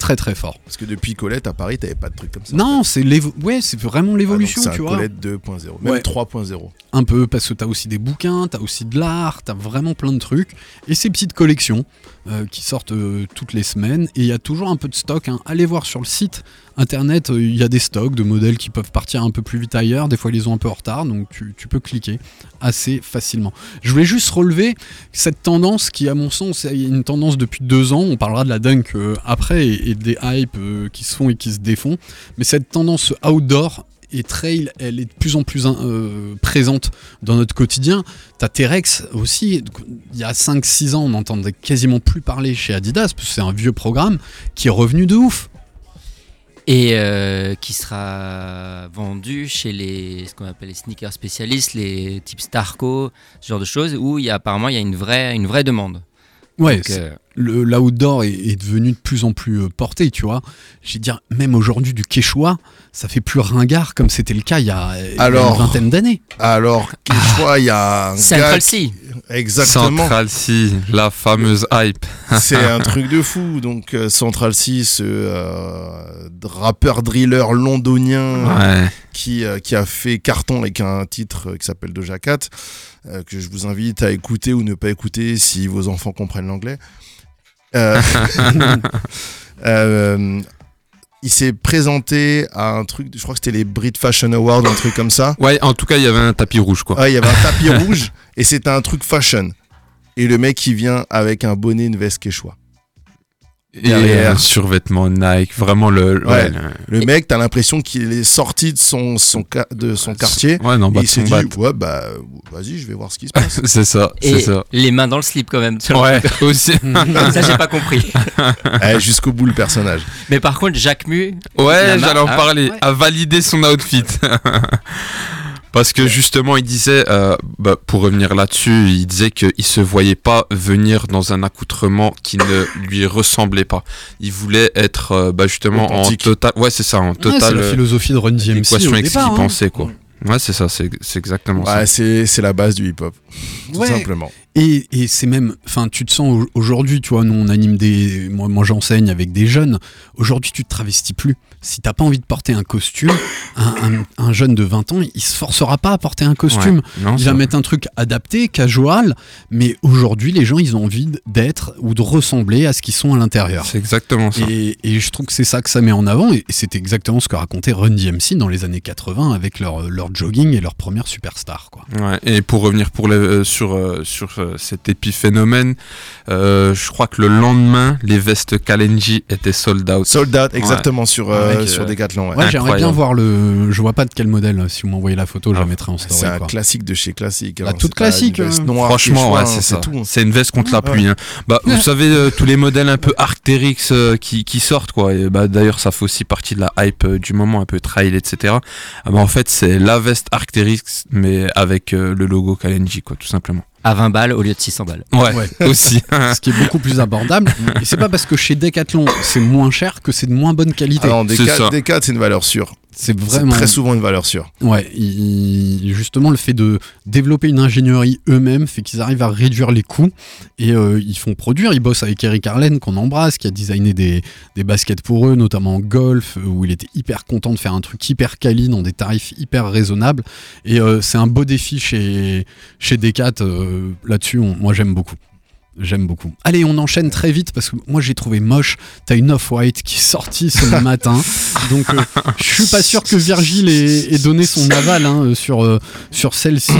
très très fort. Parce que depuis Colette à Paris, t'avais pas de trucs comme ça. Non, c'est ouais, c'est vraiment Ah, l'évolution, c'est tu vois. Colette 2.0, même Ouais. 3.0. Un peu, parce que t'as aussi des bouquins, t'as aussi de l'art, t'as vraiment plein de trucs. Et ces petites collections euh, qui sortent euh, toutes les semaines. Et il y a toujours un peu de stock. hein. Allez voir sur le site internet, euh, il y a des stocks de modèles qui peuvent partir un peu plus vite ailleurs. Des fois, ils les ont un peu en retard, donc tu, peux cliquer assez facilement. Je voulais juste relever cette tendance qui, à mon sens, est une tendance depuis deux ans. On parlera de la dunk après et, et des hypes qui se font et qui se défont. Mais cette tendance outdoor et trail, elle est de plus en plus hein, euh, présente dans notre quotidien. T'as T-Rex aussi, il y a 5-6 ans, on n'entendait quasiment plus parler chez Adidas, parce que c'est un vieux programme qui est revenu de ouf. Et euh, qui sera vendu chez les, ce qu'on appelle les sneakers spécialistes, les types Starco, ce genre de choses, où il y a, apparemment il y a une vraie, une vraie demande. Ouais, Donc, euh, l'outdoor est, est devenu de plus en plus euh, porté, tu vois. J'ai dire, même aujourd'hui, du Quechua, ça fait plus ringard comme c'était le cas il y a, Alors, une vingtaine d'années. Alors, Quechua, il y a un Central gars... Sea. Exactement. Central C, la fameuse hype. C'est un truc de fou. Donc, euh, Central C, ce euh, rappeur driller londonien Ouais. qui, euh, qui a fait carton avec un titre qui s'appelle Doja Cat, euh, que je vous invite à écouter ou ne pas écouter si vos enfants comprennent l'anglais. Euh, euh, il s'est présenté à un truc, je crois que c'était les Brit Fashion Awards, un truc comme ça. Ouais, en tout cas, il y avait un tapis rouge, quoi. Ah, il y avait un tapis rouge et c'était un truc fashion. Et le mec, il vient avec un bonnet, une veste quechua. Et un survêtement Nike, vraiment le. le- Ouais. le- Le mec, t'as l'impression qu'il est sorti de son, son, de son quartier. Ouais, non, et bah, il s'est dit, ouais, bah, vas-y, je vais voir ce qui se passe. C'est ça, c'est Et ça. les mains dans le slip quand même. Ouais, aussi. Ça, j'ai pas compris. Eh, Jusqu'au bout, le personnage. Mais par contre, Jacques Mu, Ouais, j'allais en ah, parler. ouais. À valider son outfit. Parce que justement, il disait, euh, bah, pour revenir là-dessus, il disait qu'il se voyait pas venir dans un accoutrement qui ne lui ressemblait pas. Il voulait être euh, bah, justement Authentique. en total. Ouais, c'est ça, en Ouais, c'est total. la euh, philosophie de Run DMC équation avec ce qu'il hein. pensait, quoi. Ouais, c'est ça, c'est c'est exactement Ouais, c'est c'est la base du hip-hop. Tout Ouais. simplement. Et, et c'est même, enfin, tu te sens au- aujourd'hui, tu vois, nous on anime des, moi, moi j'enseigne avec des jeunes. Aujourd'hui, tu te travestis plus. Si t'as pas envie de porter un costume, un, un- un jeune de 20 ans, il se forcera pas à porter un costume. Ouais. Non, Il va mettre un truc adapté, casual, mais aujourd'hui, les gens, ils ont envie d'être ou de ressembler à ce qu'ils sont à l'intérieur. C'est exactement ça. Et, et je trouve que c'est ça que ça met en avant, et c'est exactement ce que racontait Run DMC dans les années 80 avec leur, leur jogging et leur première superstar. Quoi. Ouais, et pour revenir pour les- euh, sur, euh, sur cet épiphénomène, euh, je crois que le lendemain, les vestes Kalenji étaient sold out. Sold out, exactement, sur, euh, Avec, sur euh, Decathlon. ouais. Ouais, j'aimerais bien voir le. Je vois pas de quel modèle. Si vous m'envoyez la photo, je la Ah, mettrai en story. C'est un quoi. classique de chez classique. La Alors, toute c'est pas classique, une veste hein. noire, Franchement, c'est ça. tout. hein. C'est une veste contre la pluie. hein. Bah, vous savez, euh, tous les modèles un peu Arcteryx euh, qui, qui sortent, quoi. Et bah, d'ailleurs, ça fait aussi partie de la hype euh, du moment, un peu trail, etc. Ah, bah, en fait, c'est la veste Arcteryx, mais avec euh, le logo Kalenji, quoi, tout simplement. À 20 balles au lieu de 600 balles. Ouais, Ouais. aussi. Ce qui est beaucoup plus abordable. et c'est pas parce que chez Decathlon c'est moins cher que c'est de moins bonne qualité. Alors, C'est ça. Decat, Decat, c'est une valeur sûre. C'est vraiment. très souvent une valeur sûre. Ouais, il- justement, le fait de développer une ingénierie eux-mêmes fait qu'ils arrivent à réduire les coûts et euh, ils font produire. Ils bossent avec Eric Arlen, qu'on embrasse, qui a designé des, des baskets pour eux, notamment en golf, euh, où il était hyper content de faire un truc hyper quali dans des tarifs hyper raisonnables. Et euh, c'est un beau défi chez, chez Decat. euh, Là-dessus, on- moi, j'aime beaucoup. J'aime beaucoup. Allez, on enchaîne très vite parce que moi j'ai trouvé moche. T'as une Off-White qui est sortie ce matin. Donc euh, je suis pas sûr que Virgile ait, ait donné son aval hein, euh, sur, euh, sur celle-ci.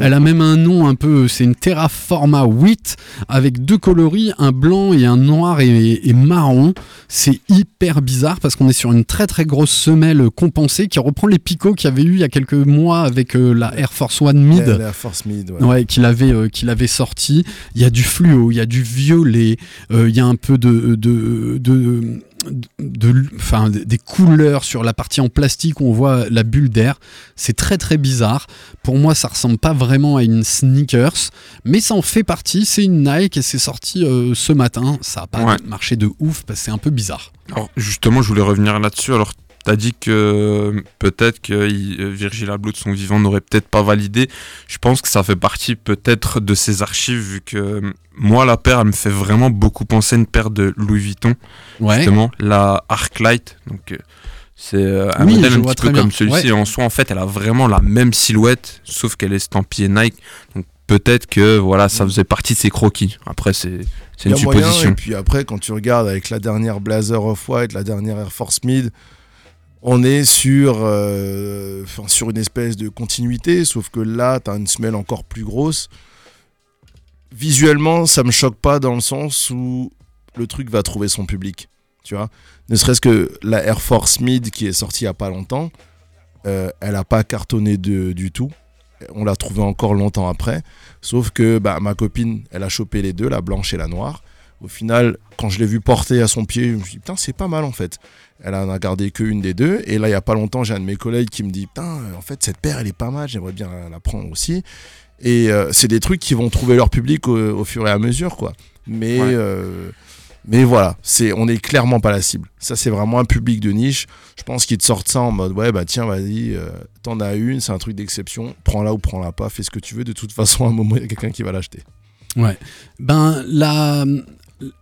Elle a même un nom un peu. C'est une Terraforma 8 avec deux coloris, un blanc et un noir et, et marron. C'est hyper bizarre parce qu'on est sur une très très grosse semelle compensée qui reprend les picots qu'il y avait eu il y a quelques mois avec euh, la Air Force One Mid. La, la Force Mid. ouais. Ouais, qu'il avait, euh, qu'il avait sorti. Il y a du fluo, il y a du violet, euh, il y a un peu de, de, de, de- enfin, des couleurs sur la partie en plastique où on voit la bulle d'air. C'est très très bizarre. Pour moi, ça ressemble pas vraiment à une sneakers, mais ça en fait partie. C'est une Nike et c'est sorti euh, ce matin. Ça a pas Ouais. marché de ouf parce que c'est un peu bizarre. Alors justement, je voulais revenir là-dessus. Alors, t'as dit que euh, peut-être que euh, Virgil Abloh de son vivant n'aurait peut-être pas validé. Je pense que ça fait partie peut-être de ses archives, vu que euh, moi, la paire, elle me fait vraiment beaucoup penser à une paire de Louis Vuitton, Ouais. justement, la Arclight. Donc, c'est un Oui, modèle un petit peu bien. comme celui-ci. En soi, en fait, elle a vraiment la même silhouette, sauf qu'elle est estampillée Nike. Donc, peut-être que voilà, ça faisait partie de ses croquis. Après, c'est une moyen, supposition. et puis après, quand tu regardes avec la dernière Blazer Off-White, la dernière Air Force Mid, on est sur, euh, sur une espèce de continuité, sauf que là, tu une semelle encore plus grosse. Visuellement, ça me choque pas dans le sens où le truc va trouver son public. Tu Ne serait-ce que la Air Force Mid qui est sortie il y a pas longtemps, euh, elle a pas cartonné du tout. On l'a trouvée encore longtemps après. Sauf que bah, ma copine, elle a chopé les deux, la blanche et la noire. Au final, quand je l'ai vu porter à son pied, je me suis dit, putain, c'est pas mal en fait. Elle en a gardé qu'une des deux. Et là, il y a pas longtemps, j'ai un de mes collègues qui me dit, putain, en fait, cette paire, elle est pas mal, j'aimerais bien la, la prendre aussi. Et euh, c'est des trucs qui vont trouver leur public au, au fur et à mesure, quoi. Mais, Ouais. euh, mais voilà, c'est, on n'est clairement pas la cible. Ça, c'est vraiment un public de niche. Je pense qu'ils te sortent ça en mode, ouais, bah tiens, vas-y, euh, t'en as une, c'est un truc d'exception. Prends-la ou prends-la pas, fais ce que tu veux. De toute façon, à un moment, il y a quelqu'un qui va l'acheter. Ouais. Ben, la,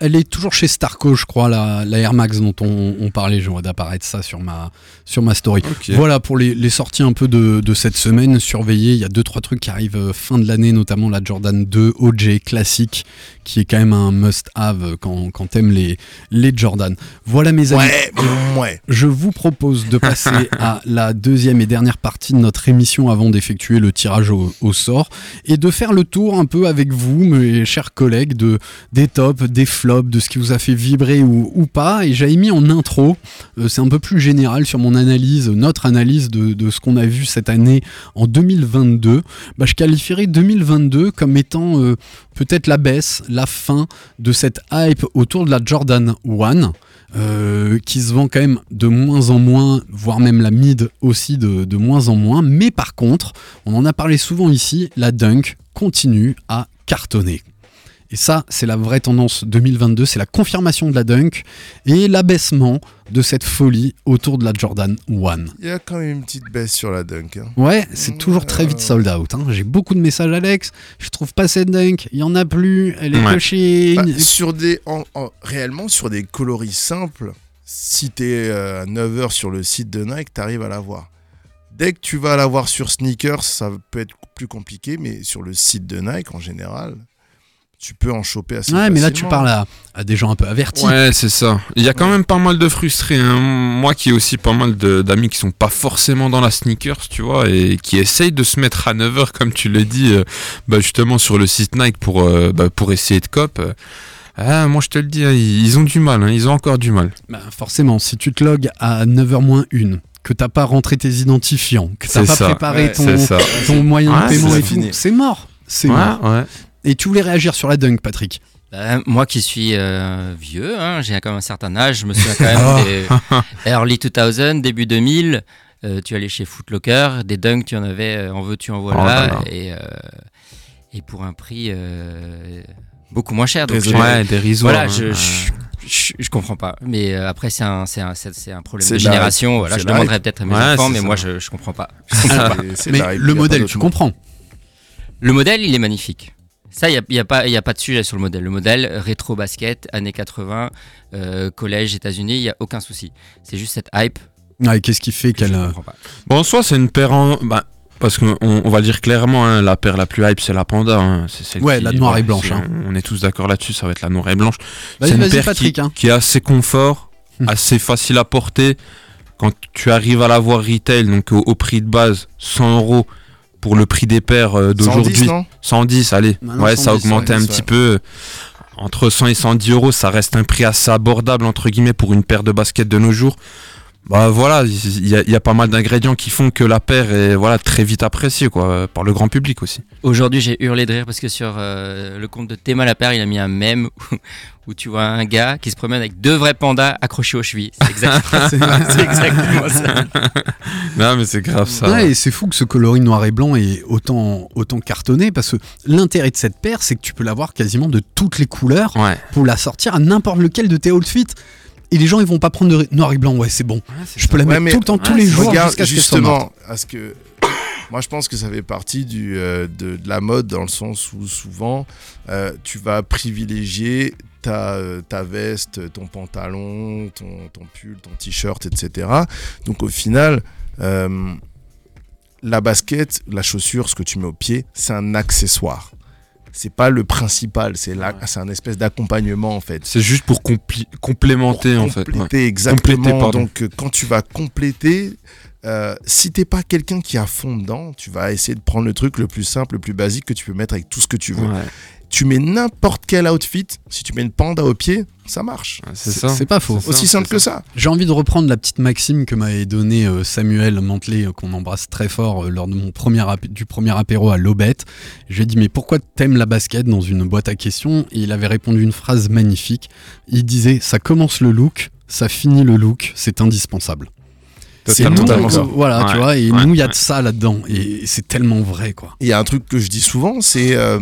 elle est toujours chez Starco, je crois, la, la Air Max dont on, on parlait. Je vois d'apparaître ça sur ma, sur ma story. Voilà pour les, les sorties un peu de, de cette semaine. Surveillez, il y a deux trois trucs qui arrivent euh, fin de l'année, notamment la Jordan 2 OJ classique, qui est quand même un must-have quand, quand t'aimes les, les Jordan. Voilà mes amis. Ouais, ouais. Je vous propose de passer à la deuxième et dernière partie de notre émission avant d'effectuer le tirage au, au sort et de faire le tour un peu avec vous, mes chers collègues, de, des tops, des flops, de ce qui vous a fait vibrer ou, pas. Et j'avais mis en intro, euh, c'est un peu plus général sur mon analyse, notre analyse de, ce qu'on a vu cette année en 2022. Bah, je qualifierais 2022 comme étant euh, peut-être la baisse, la fin de cette hype autour de la Jordan 1 euh, qui se vend quand même de moins en moins, voire même la mid aussi de moins en moins. Mais par contre, on en a parlé souvent ici, la Dunk continue à cartonner. Et ça, c'est la vraie tendance 2022, c'est la confirmation de la Dunk et l'abaissement de cette folie autour de la Jordan 1. Il y a quand même une petite baisse sur la dunk. hein. Ouais, c'est toujours très vite sold out. hein. J'ai beaucoup de messages, Alex. Je trouve pas cette Dunk, il y en a plus, elle est Ouais. chez. Bah, sur des, en- en- réellement, sur des coloris simples, si tu es à 9h sur le site de Nike, tu arrives à la voir. Dès que tu vas la voir sur sneakers, ça peut être plus compliqué, mais sur le site de Nike, en général, tu peux en choper assez Ouais, mais là tu parles à, à des gens un peu avertis. Ouais, c'est ça. Il y a quand même pas mal de frustrés. hein. Moi qui ai aussi pas mal de- d'amis qui sont pas forcément dans la sneakers, tu vois, et qui essayent de se mettre à 9h, comme tu l'as dit, euh, bah, justement sur le site Nike pour, euh, bah, pour essayer de cop. euh. Ah, moi je te le dis, hein, ils ont du mal, hein, ils ont encore du mal. Bah, forcément, si tu te logs à 9h moins 1, que t'as pas rentré tes identifiants, que t'as pas ça. préparé Ouais, ton, moyen Ouais, de paiement c'est et fini. tout, c'est mort. C'est Ouais, mort. ouais. Et tu voulais réagir sur la dunk, Patrick Bah, moi qui suis euh, vieux, hein, j'ai quand même un certain âge, je me souviens quand même des early 2000, début 2000. euh, tu allais chez Footlocker, des dunks, tu en avais, euh, en veux, tu en Oh là voilà. là. et, euh, et pour un prix euh, beaucoup moins cher. Donc Ouais, dérisoire. voilà, hein. je, je, je, je comprends pas. Mais euh, après, c'est un, c'est un, c'est c'est un problème C'est de la génération. Voilà, je la demanderais peut-être à mes Ouais, enfants, mais ça. moi, je, je comprends pas. Alors, C'est- c'est Mais le pas modèle, tu comprends Le modèle, il est magnifique. Ça, il n'y a, y a, pas- y a pas de sujet sur le modèle. Le modèle, rétro basket, années 80, euh, collège, États-Unis, il n'y a aucun souci. C'est juste cette hype. Qu'est-ce qui fait qu'elle. euh. Bon, en soi, c'est une paire en. Bah, parce qu'on on va le dire clairement, hein, la paire la plus hype, c'est la Panda. hein. Celle Ouais, qui- la noire et blanche, hein. On est tous d'accord là-dessus, ça va être la noire et blanche. C'est une paire Patrick. qui, hein. qui est assez confort, Hmm. assez facile à porter. Quand tu arrives à l'avoir retail, donc au, au prix de base, 100 euros pour le prix des paires euh, 110, d'aujourd'hui. non 110, allez. Maintenant, ouais, ça a 110, augmenté un 110, petit ouais. peu. Entre 100 et 110 euros, ça reste un prix assez abordable, entre guillemets, pour une paire de baskets de nos jours. bah voilà, il y, a- il y a pas mal d'ingrédients qui font que la paire est voilà très vite appréciée quoi par le grand public aussi. Aujourd'hui, j'ai hurlé de rire parce que sur euh, le compte de Théma Lapère, il a mis un mème où, où tu vois un gars qui se promène avec deux vrais pandas accrochés aux chevilles. C'est exactement, c'est exactement ça. Non mais c'est grave ça. Ouais, et c'est fou que ce coloris noir et blanc est autant, autant cartonné parce que l'intérêt de cette paire, c'est que tu peux l'avoir quasiment de toutes les couleurs Ouais. pour la sortir à n'importe lequel de tes outfits. Et les gens, ils vont pas prendre de noir et blanc. Ouais, c'est bon. Je peux la mettre tout le temps, tous ouais, les jours, Regarde, jusqu'à justement, à ce que. Moi, je pense que ça fait partie du, euh, de, de la mode dans le sens où souvent euh, tu vas privilégier ta, euh, ta veste, ton pantalon, ton, ton pull, ton t-shirt, etc. Donc au final, euh, la basket, la chaussure, ce que tu mets au pied, c'est un accessoire. C'est pas le principal, c'est c'est un espèce d'accompagnement en fait. C'est juste pour complémenter Pour en fait. compléter, exactement. Compléter. Donc, euh, quand tu vas compléter, euh, si t'es pas quelqu'un qui a fond dedans, tu vas essayer de prendre le truc le plus simple, le plus basique que tu peux mettre avec tout ce que tu veux. Ouais, Tu mets n'importe quel outfit, si tu mets une panda au pied, ça marche. c'est C'est ça. c'est pas faux. Aussi simple ça. que ça. J'ai envie de reprendre la petite maxime que m'avait donnée euh, Samuel Mantelet, euh, qu'on embrasse très fort euh, lors de mon premier du premier apéro à l'Aubette. Je lui ai dit, mais pourquoi t'aimes la basket dans une boîte à questions? Et il avait répondu une phrase magnifique. Il disait, ça commence le look, ça finit le look, c'est indispensable. C'est Totalement ça. Voilà, tu vois, et ouais, nous, il y a ouais. de ça là-dedans. Et c'est tellement vrai, quoi. Il y a un truc que je dis souvent, c'est euh,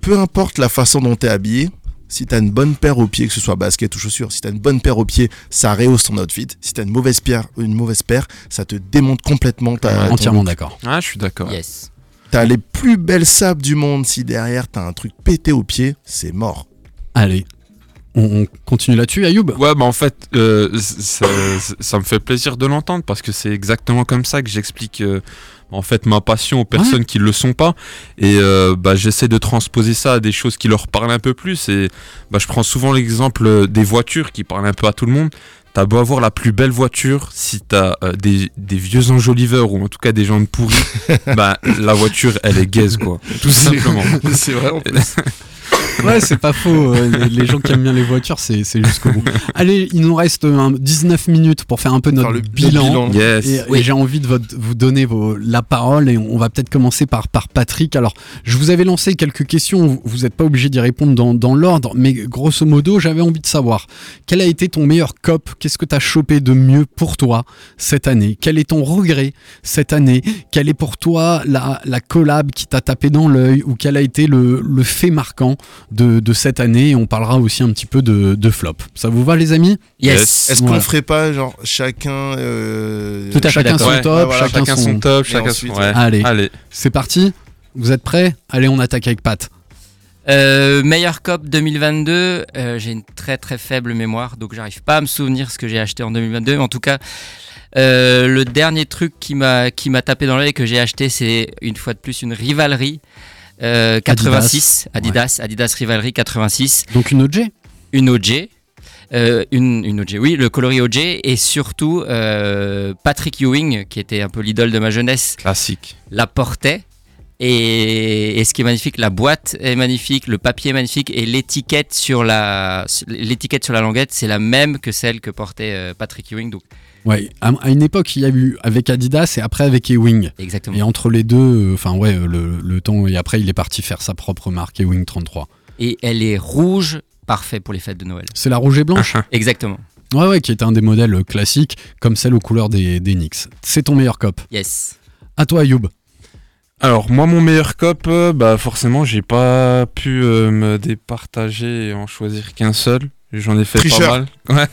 peu importe la façon dont tu es habillé, si tu as une bonne paire aux pieds, que ce soit basket ou chaussures, si tu as une bonne paire aux pieds, ça rehausse ton outfit. Si tu as une mauvaise paire, une mauvaise paire, ça te démonte complètement ta Entièrement d'accord. Ah, je suis d'accord. Yes. T'as les plus belles sables du monde, si derrière t'as un truc pété au pied, c'est mort. Allez, on, on continue là-dessus, Ayoub? Ouais, bah en fait, euh, c- ça, ça- ça me fait plaisir de l'entendre parce que c'est exactement comme ça que j'explique euh, en fait ma passion aux personnes qui le sont pas et euh, bah, j'essaie de transposer ça à des choses qui leur parlent un peu plus et bah, je prends souvent l'exemple des voitures qui parlent un peu à tout le monde. T'as beau avoir la plus belle voiture, si t'as euh, des, des vieux enjoliveurs ou en tout cas des gens pourris, bah la voiture elle est gaze quoi, tout simplement. c'est vrai en plus. Ouais, c'est pas faux. euh, les, gens qui aiment bien les voitures, c'est c'est jusqu'au bout. Allez, il nous reste un 19 minutes pour faire un peu notre Faire le bilan. bilan. Yes. Et, j'ai envie de votre- vous donner vos- la parole et on va peut-être commencer par, par Patrick. Alors, je vous avais lancé quelques questions, vous n'êtes pas obligé d'y répondre dans, dans l'ordre, mais grosso modo, j'avais envie de savoir quel a été ton meilleur cop? Qu'est-ce que tu as chopé de mieux pour toi cette année? Quel est ton regret cette année? Quelle est pour toi la, la collab qui t'a tapé dans l'œil ou quel a été le, le fait marquant de, de cette année Et on parlera aussi un petit peu de, de flop. Ça vous va, les amis Yes. Est-ce Voilà. qu'on ferait pas genre chacun euh, Tout à Chacun son Ouais, top, ouais, voilà, chacun, Chacun son... son top, chacun son. Ouais. Allez. Allez. C'est parti Vous êtes prêts? Allez, on attaque avec Pat. Euh, meilleur cop 2022, euh, j'ai une très très faible mémoire, donc j'arrive pas à me souvenir ce que j'ai acheté en 2022. Mais en tout cas, euh, le dernier truc qui m'a qui m'a tapé dans l'œil que j'ai acheté, c'est une fois de plus une rivalerie euh, 86 Adidas, Adidas Rivalry 86, Donc une OG une OG. euh, une, une OG, oui, le coloris OG et surtout euh, Patrick Ewing, qui était un peu l'idole de ma jeunesse, Classique. la portait. Et, et ce qui est magnifique, la boîte est magnifique, le papier est magnifique et l'étiquette sur la l'étiquette sur la languette, c'est la même que celle que portait euh, Patrick Ewing. Donc Ouais, à, à une époque, il y a eu avec Adidas et après avec Ewing. exactement. Et entre les deux, euh, enfin ouais, euh, le, le temps, et après il est parti faire sa propre marque Ewing 33. Et elle est rouge, parfait pour les fêtes de Noël. C'est la rouge et blanche Exactement. Ouais, ouais, qui est un des modèles euh, classiques, comme celle aux couleurs des, des Knicks. C'est ton meilleur cop. Yes. À toi, Ayoub. Alors moi mon meilleur cop, bah forcément j'ai pas pu euh, me départager et en choisir qu'un seul. J'en ai fait Tricheur. pas mal. Ouais.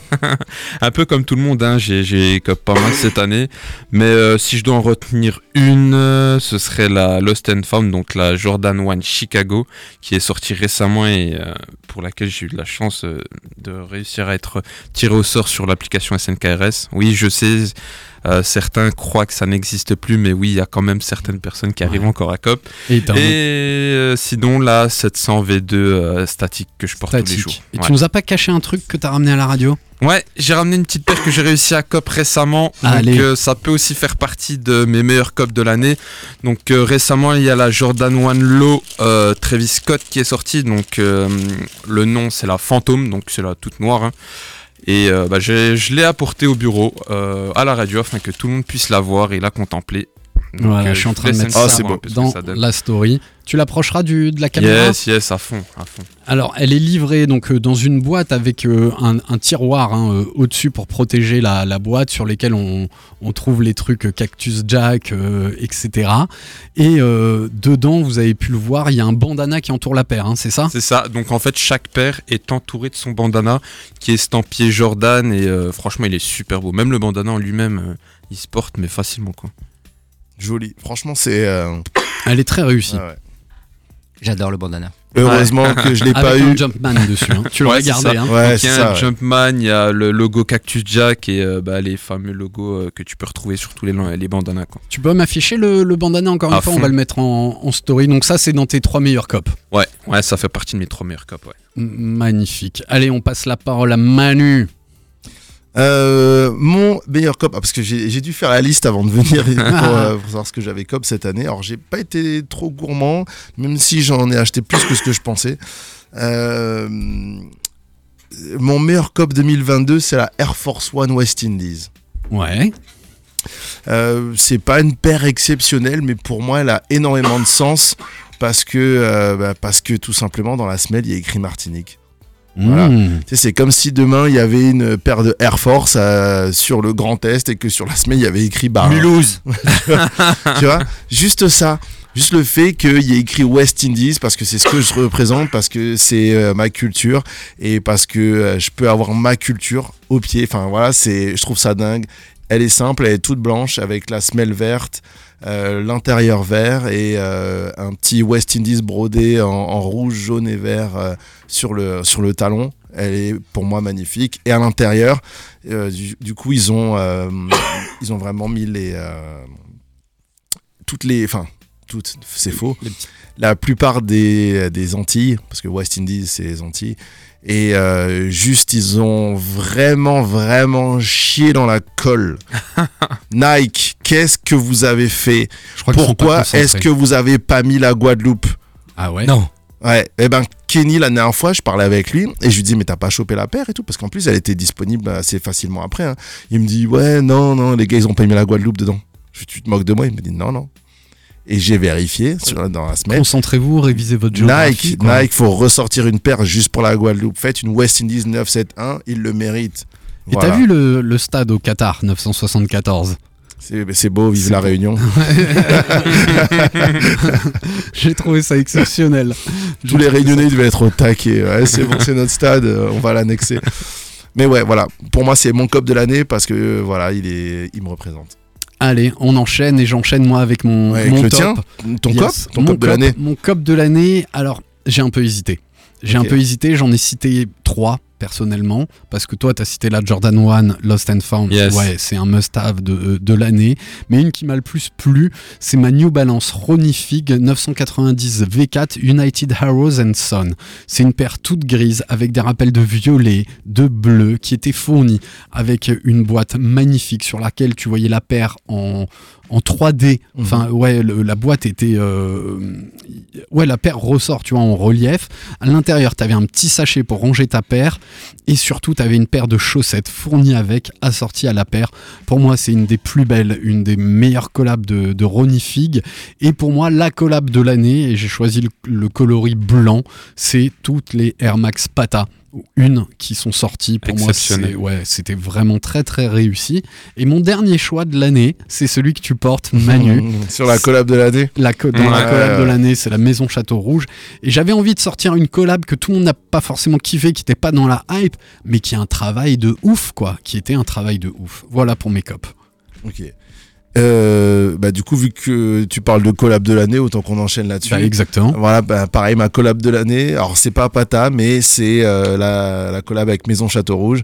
Un peu comme tout le monde, hein, j'ai pas mal cette année. Mais euh, si je dois en retenir une, euh, ce serait la Lost and Found, donc la Jordan 1 Chicago, qui est sortie récemment et euh, pour laquelle j'ai eu de la chance de réussir à être tiré au sort sur l'application SNKRS. Oui, je sais, euh, certains croient que ça n'existe plus, mais oui, il y a quand même certaines personnes qui arrivent Ouais. encore à cop. Et euh, sinon, la 700 V2 euh, statique que je porte tous les jours. Et Ouais. tu nous as pas caché un truc que t'as ramené à la radio? Ouais, j'ai ramené une petite paire que j'ai réussi à cop récemment. Allez. Donc ça peut aussi faire partie de mes meilleurs cops de l'année. Donc récemment, il y a la Jordan 1 Low Travis Scott qui est sortie. Donc le nom c'est la Phantom, donc c'est la toute noire. hein. Et euh, bah, je l'ai apporté au bureau, euh, à la radio, afin que tout le monde puisse la voir et la contempler. Donc, Voilà, euh, je suis en train de mettre ça dans donne. la story. Tu l'approcheras de la caméra Yes, yes, à fond, à fond. Alors, elle est livrée donc euh, dans une boîte avec euh, un, un tiroir hein, au-dessus pour protéger la, la boîte sur lesquels on, on trouve les trucs Cactus Jack, euh, etc. Et dedans, vous avez pu le voir, il y a un bandana qui entoure la paire, hein, c'est ça? C'est ça. Donc en fait, chaque paire est entouré de son bandana qui est estampillé Jordan et franchement, il est super beau. Même le bandana en lui-même, il se porte mais facilement quoi. Joli. Franchement, c'est. euh, Elle est très réussie. ouais. J'adore le bandana. Heureusement que je l'ai pas Avec eu. un Jumpman dessus. hein. Tu le Ouais, c'est regardais. ça. Hein. Ouais, Donc, il y a ça. un ouais. Jumpman, il y a le logo Cactus Jack et euh, bah, les fameux logos euh, que tu peux retrouver sur tous les, les bandanas quoi. Tu peux m'afficher le, le bandana encore une À fois, on fond. va le mettre en, en story. Donc ça, c'est dans tes trois meilleurs copes. Ouais, ouais, ça fait partie de mes trois meilleurs copes. Ouais. M- Magnifique. Allez, on passe la parole à Manu. Euh, mon meilleur cop, ah, parce que j'ai dû faire la liste avant de venir pour, euh, pour savoir ce que j'avais cop cette année. Alors j'ai pas été trop gourmand, même si j'en ai acheté plus que ce que je pensais. Euh, mon meilleur cop 2022, c'est la Air Force One West Indies. Ouais. Euh, c'est pas une paire exceptionnelle, mais pour moi, elle a énormément de sens parce que, bah, parce que tout simplement dans la semelle, il y a écrit Martinique. Voilà. Mmh. Tu sais, c'est comme si demain il y avait une paire de Air Force euh, sur le Grand Est et que sur la semelle il y avait écrit. Mulhouse. tu vois, juste ça. Juste le fait qu'il y ait écrit West Indies parce que c'est ce que je représente, parce que c'est euh, ma culture et parce que euh, je peux avoir ma culture au pied. Enfin voilà, c'est, je trouve ça dingue. Elle est simple, elle est toute blanche avec la semelle verte, euh, l'intérieur vert et euh, un petit West Indies brodé en, en rouge, jaune et vert euh, sur, le, sur le talon. Elle est pour moi magnifique. Et à l'intérieur, du, du coup, ils ont, ils ont vraiment mis les. toutes les. Enfin, toutes, c'est faux. La plupart des, des Antilles, parce que West Indies, c'est les Antilles. Et euh, juste, ils ont vraiment, vraiment chié dans la colle. Nike, qu'est-ce que vous avez fait? Je crois Pourquoi est-ce que vous avez pas mis la Guadeloupe? Ah ouais? Non. Ouais, et ben Kenny, la dernière fois, je parlais avec lui et je lui dis, mais t'as pas chopé la paire et tout, parce qu'en plus, elle était disponible assez facilement après. hein. Il me dit, ouais, non, non, les gars, ils ont pas mis la Guadeloupe dedans. Je dis, tu te moques de moi? Il me dit, non, non. Et j'ai vérifié sur, dans la semaine. Concentrez-vous, révisez votre géographie. Nike, quoi. Nike, faut ressortir une paire juste pour la Guadeloupe. Faites une West Indies 971, il le mérite. Et Voilà. t'as vu le, le stade au Qatar 974 C'est beau, vive la beau. Réunion. J'ai trouvé ça exceptionnel. Tous les Réunionnais devaient être au taquet. Ouais, c'est bon, c'est notre stade, on va l'annexer. Mais ouais, voilà. Pour moi, c'est mon cop de l'année parce que voilà, il est, il me représente. Allez, on enchaîne et j'enchaîne moi avec mon, Ouais, mon le top. tien, ton Yes. cop, ton Mon cop de l'année. Mon cop de l'année, alors j'ai un peu hésité. J'ai un peu hésité, j'en ai cité trois personnellement, parce que toi tu as cité la Jordan 1 Lost and Found, Yes. ouais, c'est un must-have de, de l'année, mais une qui m'a le plus plu, c'est ma New Balance Ronnie Fig 990 V4 United Arrows and Son. C'est une paire toute grise avec des rappels de violet, de bleu qui était fournie avec une boîte magnifique sur laquelle tu voyais la paire en, en 3D. Mhm. Enfin, ouais, le- la boîte était. euh, ouais, la paire ressort, tu vois, en relief. À l'intérieur, tu avais un petit sachet pour ranger ta paire. Et surtout, tu avais une paire de chaussettes fournies avec, assorties à la paire. Pour moi, c'est une des plus belles, une des meilleures collabs de, de Ronnie Fig. Et pour moi, la collab de l'année, et j'ai choisi le, le coloris blanc, c'est toutes les Air Max Pata. Ou Une qui sont sorties pour moi ouais c'était vraiment très très réussi et mon dernier choix de l'année c'est celui que tu portes Manu Sur la collab de l'année. la co- dans la Ouais, collab de l'année, c'est la Maison Château Rouge. Et j'avais envie de sortir une collab que tout le monde n'a pas forcément kiffé, qui n'était pas dans la hype, mais qui a un travail de ouf, quoi. Qui était un travail de ouf. Voilà pour mes copes. Ok. Euh, bah, du coup, vu que tu parles de collab de l'année, autant qu'on enchaîne là-dessus. Bah, exactement. Voilà, bah, pareil, ma collab de l'année. Alors, c'est pas Pata, mais c'est euh, la, la collab avec Maison Château Rouge.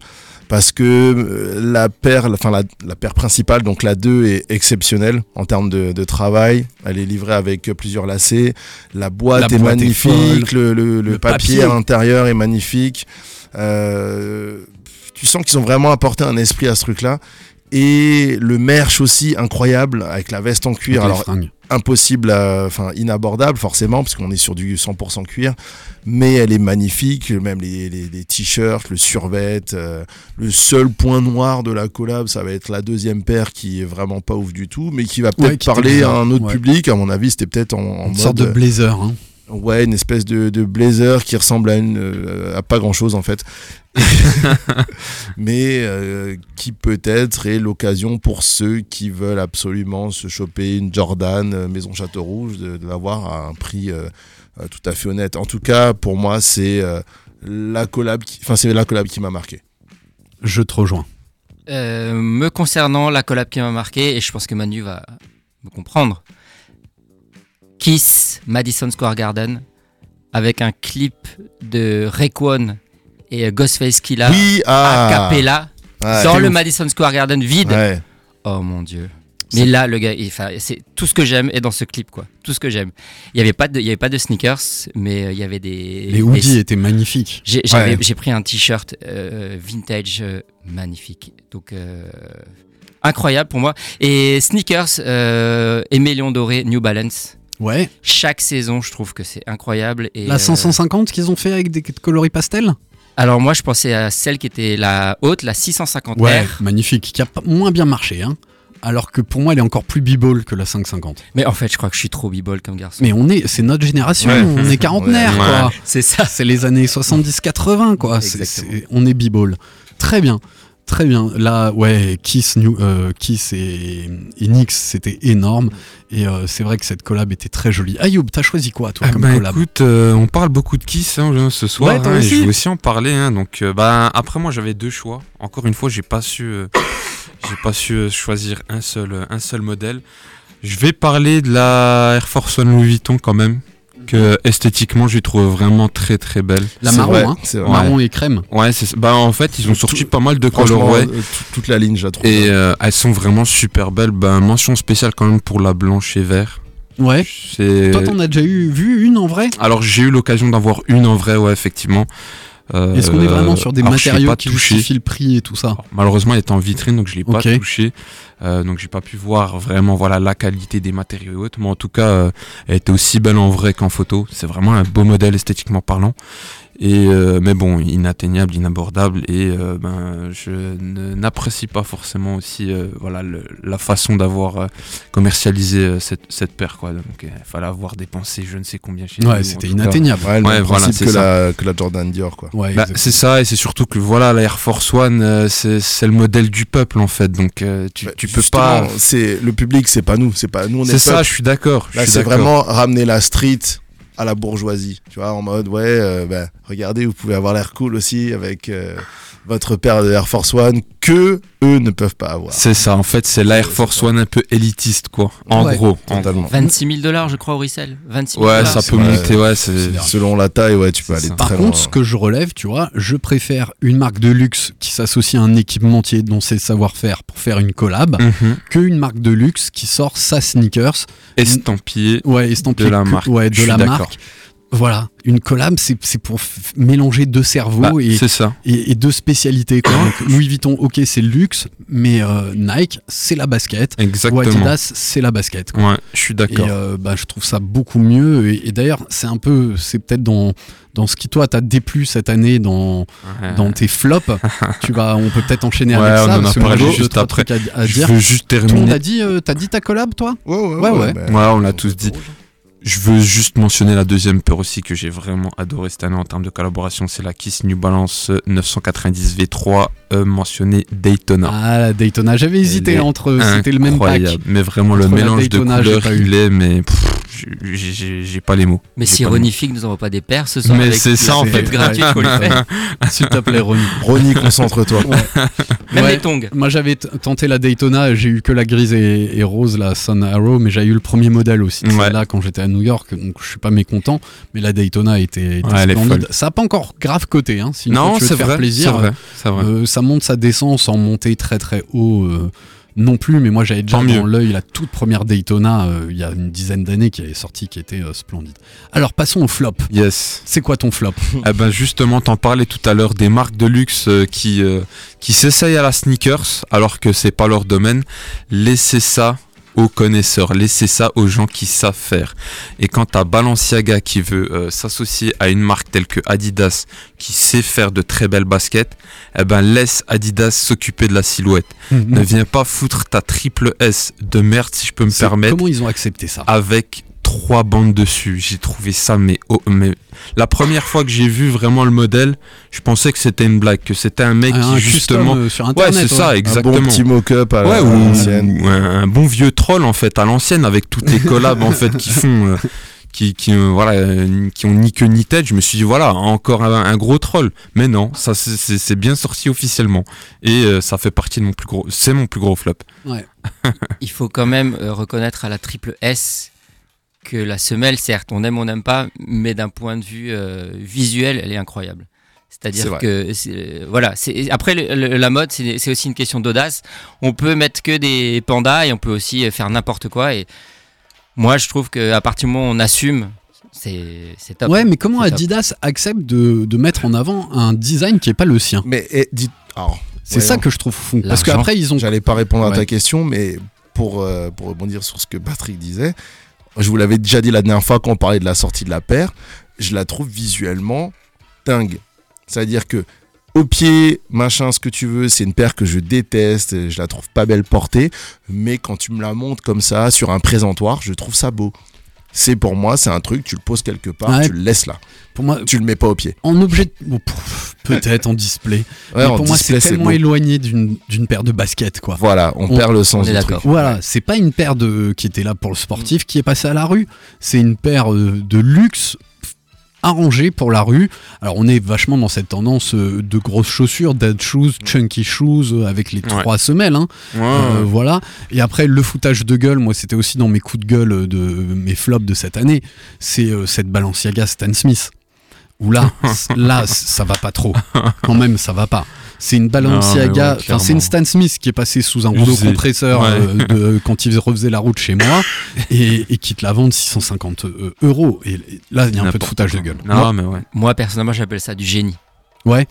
Parce que euh, la paire, enfin la, la paire principale, donc la 2, est exceptionnelle en termes de, de travail. Elle est livrée avec euh, plusieurs lacets. La boîte La est boîte est magnifique. le, le- le Le papier, papier. à l'intérieur est magnifique. Euh, tu sens qu'ils ont vraiment apporté un esprit à ce truc-là. Et le merch aussi incroyable avec la veste en cuir. Avec Alors impossible, enfin inabordable forcément, parce qu'on est sur du 100% cuir, mais elle est magnifique, même les, les- les t-shirts, le survêt. euh, le seul point noir de la collab, ça va être la deuxième paire qui est vraiment pas ouf du tout, mais qui va peut-être Ouais, parler à un autre ouais. public. À mon avis, c'était peut-être en, en Une mode. sorte de blazer. hein. Ouais, une espèce de, de blazer qui ressemble à, une, euh, à pas grand chose en fait. Mais euh, qui peut-être est l'occasion pour ceux qui veulent absolument se choper une Jordan euh, Maison Château Rouge de, de l'avoir à un prix euh, tout à fait honnête. En tout cas, pour moi, c'est euh, la collab enfin, c'est la collab qui m'a marqué. Je te rejoins. Euh, me concernant, la collab qui m'a marqué, et je pense que Manu va me comprendre, Kiss Madison Square Garden, avec un clip de Rayquan et Ghostface Killah oui, a ah, cappella ouais. dans le Madison Square Garden vide. Ouais. Oh mon dieu. Mais là, le gars, c'est tout ce que j'aime est dans ce clip, quoi. Tout ce que j'aime. Il y avait pas de, il y avait pas de sneakers, mais euh, il y avait des. Les hoodies étaient magnifiques. J'ai j'avais- Ouais. j'ai pris un t-shirt euh, vintage euh, magnifique. Donc euh, incroyable pour moi. Et sneakers, euh, émélion doré, New Balance. Ouais. Chaque saison, je trouve que c'est incroyable. Et, La euh, 550 qu'ils ont fait avec des coloris pastels alors moi, je pensais à celle qui était la haute, la 650 Ouais, R. magnifique. Qui a moins bien marché. Hein. Alors que pour moi, elle est encore plus b-ball que la 550. Mais en fait, je crois que je suis trop b-ball comme garçon. Mais on est, c'est notre génération, Ouais. on est quarantenaire, Ouais. quoi. c'est ça. C'est les années 70-80, quoi. C'est- on est b-ball. Très bien. Très bien. Là, ouais, Kiss, New, euh, Kiss et, et Nyx, c'était énorme. Et euh, c'est vrai que cette collab était très jolie. Ayoub, t'as choisi quoi, toi, Ah comme bah, collab écoute, euh, on parle beaucoup de Kiss hein, ce soir, Ouais, hein, et je vais aussi en parler. hein, donc, bah, après moi, j'avais deux choix. Encore une fois, j'ai pas su, j'ai pas su choisir un seul, un seul modèle. Je vais parler de la Air Force One Louis Vuitton quand même, que esthétiquement, je trouve vraiment très très belle. La marron, vrai, hein. vrai. Marron et crème. Ouais, c'est, bah en fait, ils ont sorti Tout- pas mal de colorways. euh, tout- toute la ligne, je la trouve. Et euh, elles sont vraiment super belles. Bah, mention spéciale quand même pour la blanche et vert. Ouais. C'est... Toi, t'en as déjà eu, vu une en vrai? Alors j'ai eu l'occasion d'avoir une en vrai, ouais, effectivement. Euh, Est-ce qu'on est vraiment sur des matériaux qui touché. justifient le prix et tout ça? Alors, malheureusement, elle était en vitrine, donc je l'ai pas touché. Euh, donc j'ai pas pu voir vraiment voilà la qualité des matériaux et autres. Mais en tout cas, euh, elle était aussi belle en vrai qu'en photo. C'est vraiment un beau modèle esthétiquement parlant. Et euh, mais bon, inatteignable, inabordable. Et euh, ben, je n'apprécie pas forcément aussi euh, voilà le- la façon d'avoir commercialisé cette, cette paire quoi. Donc il fallait avoir dépensé je ne sais combien chez Ouais, c'était inatteignable. Ouais, Ouais, voilà, que ça. la, que la Jordan Dior, quoi. Ouais, Bah, c'est ça, et c'est surtout que voilà, la Air Force One, c'est le modèle du peuple en fait, donc tu, Bah, tu peux pas. Le public, c'est pas nous, c'est pas nous. C'est ça, je suis d'accord. c'est vraiment ramener la street à la bourgeoisie. Tu vois, en mode, ouais, euh, ben, regardez, vous pouvez avoir l'air cool aussi avec euh, votre paire de Air Force One que eux ne peuvent pas avoir. C'est ça, en fait, c'est la Air Force One un peu élitiste, quoi. En Ouais, gros. en totalement. gros. 26 000 dollars, je crois, au resell. 26 000 Ouais, dollars. ça peut monter, ouais. Selon la taille, ouais, tu peux aller ça. très Par loin. contre, ce que je relève, tu vois, je préfère une marque de luxe qui s'associe à un équipementier dont c'est le savoir-faire pour faire une collab Mhm. qu'une marque de luxe qui sort sa sneakers. Estampillé. Ouais, estampillé De la que- marque, Ouais, de la d'accord. Voilà, une collab, c'est c'est pour f- mélanger deux cerveaux Bah, et, c'est ça. et, et deux spécialités. quoi. Donc, Louis Vuitton, ok, c'est le luxe, mais euh, Nike, c'est la basket. Ou Exactement. Adidas, c'est la basket. quoi. Ouais, je suis Et d'accord. euh, bah, je trouve ça beaucoup mieux. Et, et d'ailleurs, c'est un peu, c'est peut-être dans, dans ce qui toi t'a déplu cette année dans, Ouais. dans tes flops. tu vas, on peut peut-être enchaîner Ouais, avec on ça. en a parlé juste après. À, à Je dire. veux juste Tout le monde terminer. a dit, euh, t'as dit ta collab, toi? Ouais, ouais, Ouais, ouais. Ouais, on l'a tous dit. Je veux juste mentionner la deuxième paire aussi que j'ai vraiment adoré cette année en termes de collaboration. C'est la Kiss New Balance 990 V3 euh, mentionné Daytona. Ah, la Daytona. J'avais hésité entre. C'était le même pack. Incroyable. Mais vraiment le mélange de couleurs pas eu. il est, mais pff, j'ai- pas les mots. Mais si mots. Ronifique nous envoie pas des paires ce soir, Mais c'est ça, en fait. S'il te plaît, Ronnie. Ronnie, concentre-toi. Même Ouais. les tongs. Moi j'avais tenté la Daytona, j'ai eu que la grise et, et rose, la Sun Arrow, mais j'ai eu le premier modèle aussi. Ouais. là quand j'étais à New York, donc je suis pas mécontent. Mais la Daytona était, splendide. Ça a pas encore grave coté, hein. Si une fois Non, tu veux te faire plaisir, vrai, c'est vrai. euh, ça monte, ça descend sans monter très très haut. Non plus, mais moi j'avais déjà Tant dans l'œil la toute première Daytona euh, il y a une dizaine d'années qui est sortie, qui était euh, splendide. Alors passons au flop. Yes. C'est quoi ton flop? Eh ben justement, t'en parlais tout à l'heure des marques de luxe euh, qui qui s'essayent à la sneakers alors que c'est pas leur domaine. Laissez ça aux connaisseurs, laissez ça aux gens qui savent faire. Et quand t'as Balenciaga qui veut euh, s'associer à une marque telle que Adidas, qui sait faire de très belles baskets, eh ben laisse Adidas s'occuper de la silhouette. Ne viens pas foutre ta triple S de merde, si je peux me permettre, Comment ils ont accepté ça? avec trois bandes dessus. J'ai trouvé ça, mais, oh, mais la première fois que j'ai vu vraiment le modèle, je pensais que c'était une blague, que c'était un mec Un qui justement. euh, sur Ouais, internet. c'est ça, Un exactement. bon petit mock-up à Ouais, l'ancienne. ou un, un bon vieux troll en fait à l'ancienne avec toutes les collabs en fait qui font euh, qui qui euh, voilà euh, qui ont ni queue ni tête je me suis dit voilà encore un, un gros troll mais non ça c'est- bien sorti officiellement et euh, ça fait partie de mon plus gros c'est mon plus gros flop Ouais. Il faut quand même euh, reconnaître à la triple S que la semelle, certes, on aime, on n'aime pas, mais d'un point de vue euh, visuel, elle est incroyable. C'est C'est-à-dire que euh, voilà, c'est après le- le- la mode, c'est aussi une question d'audace. On peut mettre que des pandas et on peut aussi faire n'importe quoi. Et moi, je trouve qu'à partir du moment où on assume, c'est top. Ouais, mais comment top. Adidas accepte de, de mettre en avant un design qui est pas le sien? Mais alors, C'est ça que je trouve fou. Parce qu'après, ils ont. J'allais pas répondre à ta question, mais pour, euh, pour rebondir sur ce que Patrick disait, je vous l'avais déjà dit la dernière fois quand on parlait de la sortie de la paire, je la trouve visuellement dingue. C'est-à-dire que au pied, machin, ce que tu veux, c'est une paire que je déteste, je la trouve pas belle portée, mais quand tu me la montres comme ça sur un présentoir, je trouve ça beau. C'est pour moi, c'est un truc, tu le poses quelque part, Ouais. tu le laisses là. Pour moi, Tu le mets pas au pied. en objet. de- bon, pff, Peut-être en display. Ouais, mais en pour moi, c'est tellement éloigné d'une d'une paire de baskets, quoi. Voilà, on, On- perd le sens on est du d'accord. truc. Voilà, c'est pas une paire de qui était là pour le sportif qui est passée à la rue. C'est une paire euh, de luxe pff, arrangée pour la rue. Alors on est vachement dans cette tendance euh, de grosses chaussures, dead shoes, chunky shoes euh, avec les Ouais. trois semelles. hein. Euh, voilà. Et après le foutage de gueule, moi c'était aussi dans mes coups de gueule de mes flops de cette année. C'est euh, cette Balenciaga Stan Smith. Où là, là, ça va pas trop. Quand même, ça va pas. C'est une Balenciaga, ouais, enfin c'est une. Stan Smith qui est passée sous un rouleau compresseur Ouais. euh, de- quand il refaisait la route chez moi et, et qui te la vendent 650 euh, euros. Et, et là, il y a un peu de foutage de gueule. non Moi- mais ouais Moi, personnellement, j'appelle ça du génie. ouais.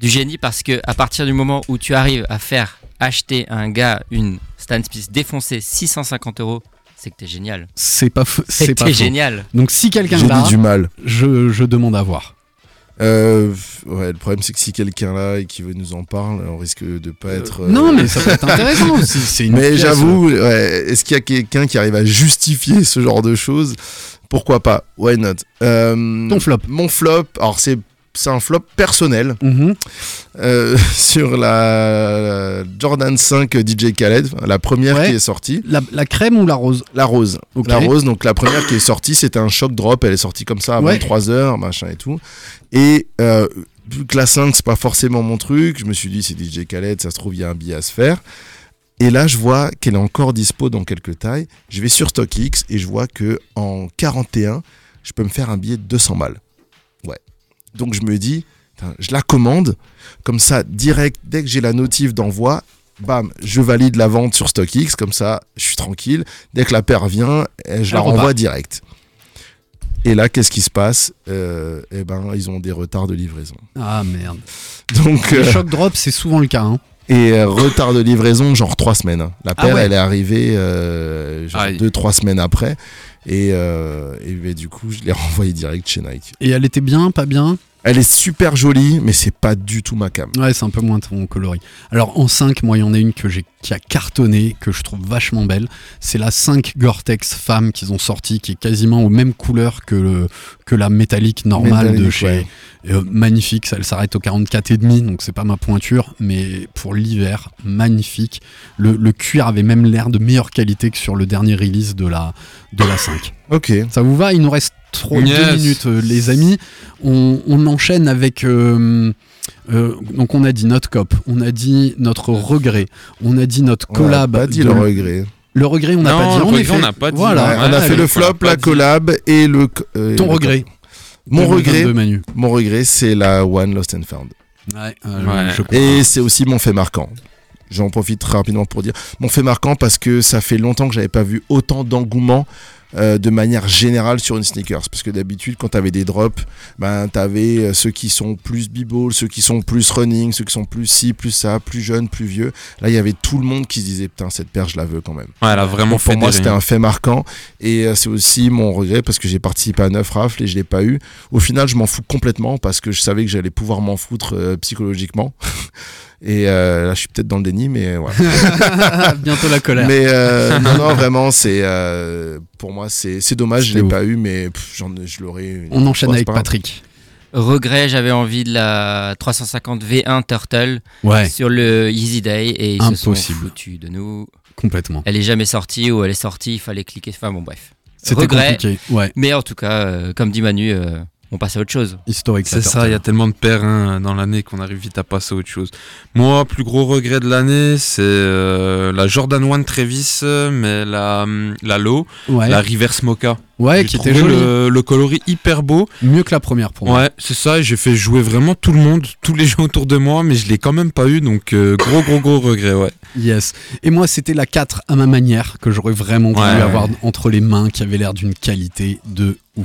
Du génie parce que à partir du moment où tu arrives à faire acheter à un gars une Stan Smith défoncée 650 euros, c'est que t'es génial. C'est pas, C'est génial. Donc si quelqu'un l'a, dit du mal. je, je demande à voir. Euh, ouais, le problème c'est que si quelqu'un là et qui veut nous en parle, on risque de pas être. euh, Non, mais ça peut être intéressant. C'est- C'est une Mais j'avoue, ouais, est-ce qu'il y a quelqu'un qui arrive à justifier ce genre de choses? Pourquoi pas? Why not? Euh, Ton flop. Mon flop, alors c'est c'est un flop personnel Mhm. euh, sur la, la Jordan 5 DJ Khaled, la première Ouais. qui est sortie, La, la crème ou la rose? La rose. La rose, donc la première qui est sortie, c'était un shock drop, elle est sortie comme ça à Ouais. 23h, machin et tout. Et euh, vu que la 5, c'est pas forcément mon truc, je me suis dit, c'est DJ Khaled, ça se trouve, il y a un billet à se faire. Et là, je vois qu'elle est encore dispo dans quelques tailles. Je vais sur StockX et je vois que en 41, je peux me faire un billet de 200 balles. Ouais. Donc je me dis, je la commande, comme ça, direct, dès que j'ai la notif d'envoi, bam, je valide la vente sur StockX, comme ça, je suis tranquille. Dès que la paire vient, eh, je la renvoie direct. Et là, qu'est-ce qui se passe Euh, Eh ben, ils ont des retards de livraison. Ah merde. Donc, Les euh, chocs drop, c'est souvent le cas. hein. Et euh, retard de livraison, genre trois semaines. La Ah paire, ouais. elle est arrivée euh, genre Aïe. deux, trois semaines après. Et, euh, et du coup, je l'ai renvoyée direct chez Nike. Et elle était bien, pas bien? Elle est super jolie, mais c'est pas du tout ma cam. Ouais, c'est un peu moins ton coloris. Alors en 5, moi, il y en a une que j'ai qui a cartonné, que je trouve vachement belle. C'est la 5 Gore-Tex femme qu'ils ont sortie, qui est quasiment aux mêmes couleurs que, le, que la métallique normale de chez. ouais. Euh, magnifique, ça elle s'arrête au 44 et demi, donc c'est pas ma pointure, mais pour l'hiver, magnifique. Le, le cuir avait même l'air de meilleure qualité que sur le dernier release de la, de la 5. Ok. Ça vous va? Il nous reste trop, deux Yes. minutes, euh, les amis. On, on enchaîne avec. euh, euh, donc, on a dit notre cop, on a dit notre regret, on a dit notre On a collab. pas dit de- le regret. Le regret, on n'a pas dit. En effet. on n'a pas dit. Voilà. Ouais, on a fait le flop, l'a dit. collab et le. euh, Ton le- regret. Mon 2022, regret, Manu. mon regret, c'est la One Lost and Found. Ouais, euh, Ouais. je comprends. Et c'est aussi mon fait marquant. J'en profite très rapidement pour dire mon fait marquant parce que ça fait longtemps que j'avais pas vu autant d'engouement euh, de manière générale sur une sneakers. Parce que d'habitude, quand tu avais des drops, ben, tu avais ceux qui sont plus b-ball, ceux qui sont plus running, ceux qui sont plus ci, plus ça, plus jeunes, plus vieux. Là, il y avait tout le monde qui se disait Putain, cette paire, je la veux quand même. Ouais, elle a vraiment Donc, pour moi, c'était un fait marquant. Et euh, c'est aussi mon regret parce que j'ai participé à 9 rafles et je l'ai pas eu. Au final, je m'en fous complètement parce que je savais que j'allais pouvoir m'en foutre euh, psychologiquement. Et euh, là, je suis peut-être dans le déni, mais voilà. Bientôt la colère. mais euh, non, non, vraiment, c'est euh, pour moi, c'est c'est dommage, je C'était l'ai ouf. pas eu, mais pff, j'en je l'aurais. On enchaîne avec pas. Patrick. Regret, j'avais envie de la 350 V1 Turtle Ouais, sur le Easy Day et ils se sont Impossible. foutus de nous. complètement. Elle est jamais sortie ou elle est sortie, il fallait cliquer. Enfin bon, bref. C'était Regret. compliqué. Ouais, Mais en tout cas, euh, comme dit Manu, euh, on passe à autre chose. historique. C'est ça, il y a tellement de paires hein, dans l'année qu'on arrive vite à passer à autre chose. Moi, plus gros regret de l'année, c'est euh, la Jordan 1 Travis, euh, mais la, hum, la Low, Ouais, la Reverse Mocha. ouais J'ai qui était le, le coloris hyper beau. Mieux que la première pour moi. Ouais, c'est ça, et j'ai fait jouer vraiment tout le monde, tous les gens autour de moi, mais je l'ai quand même pas eu, donc euh, gros, gros, gros regret, ouais. Yes. Et moi, c'était la 4 à ma manière que j'aurais vraiment voulu ouais. avoir entre les mains qui avait l'air d'une qualité de ouf.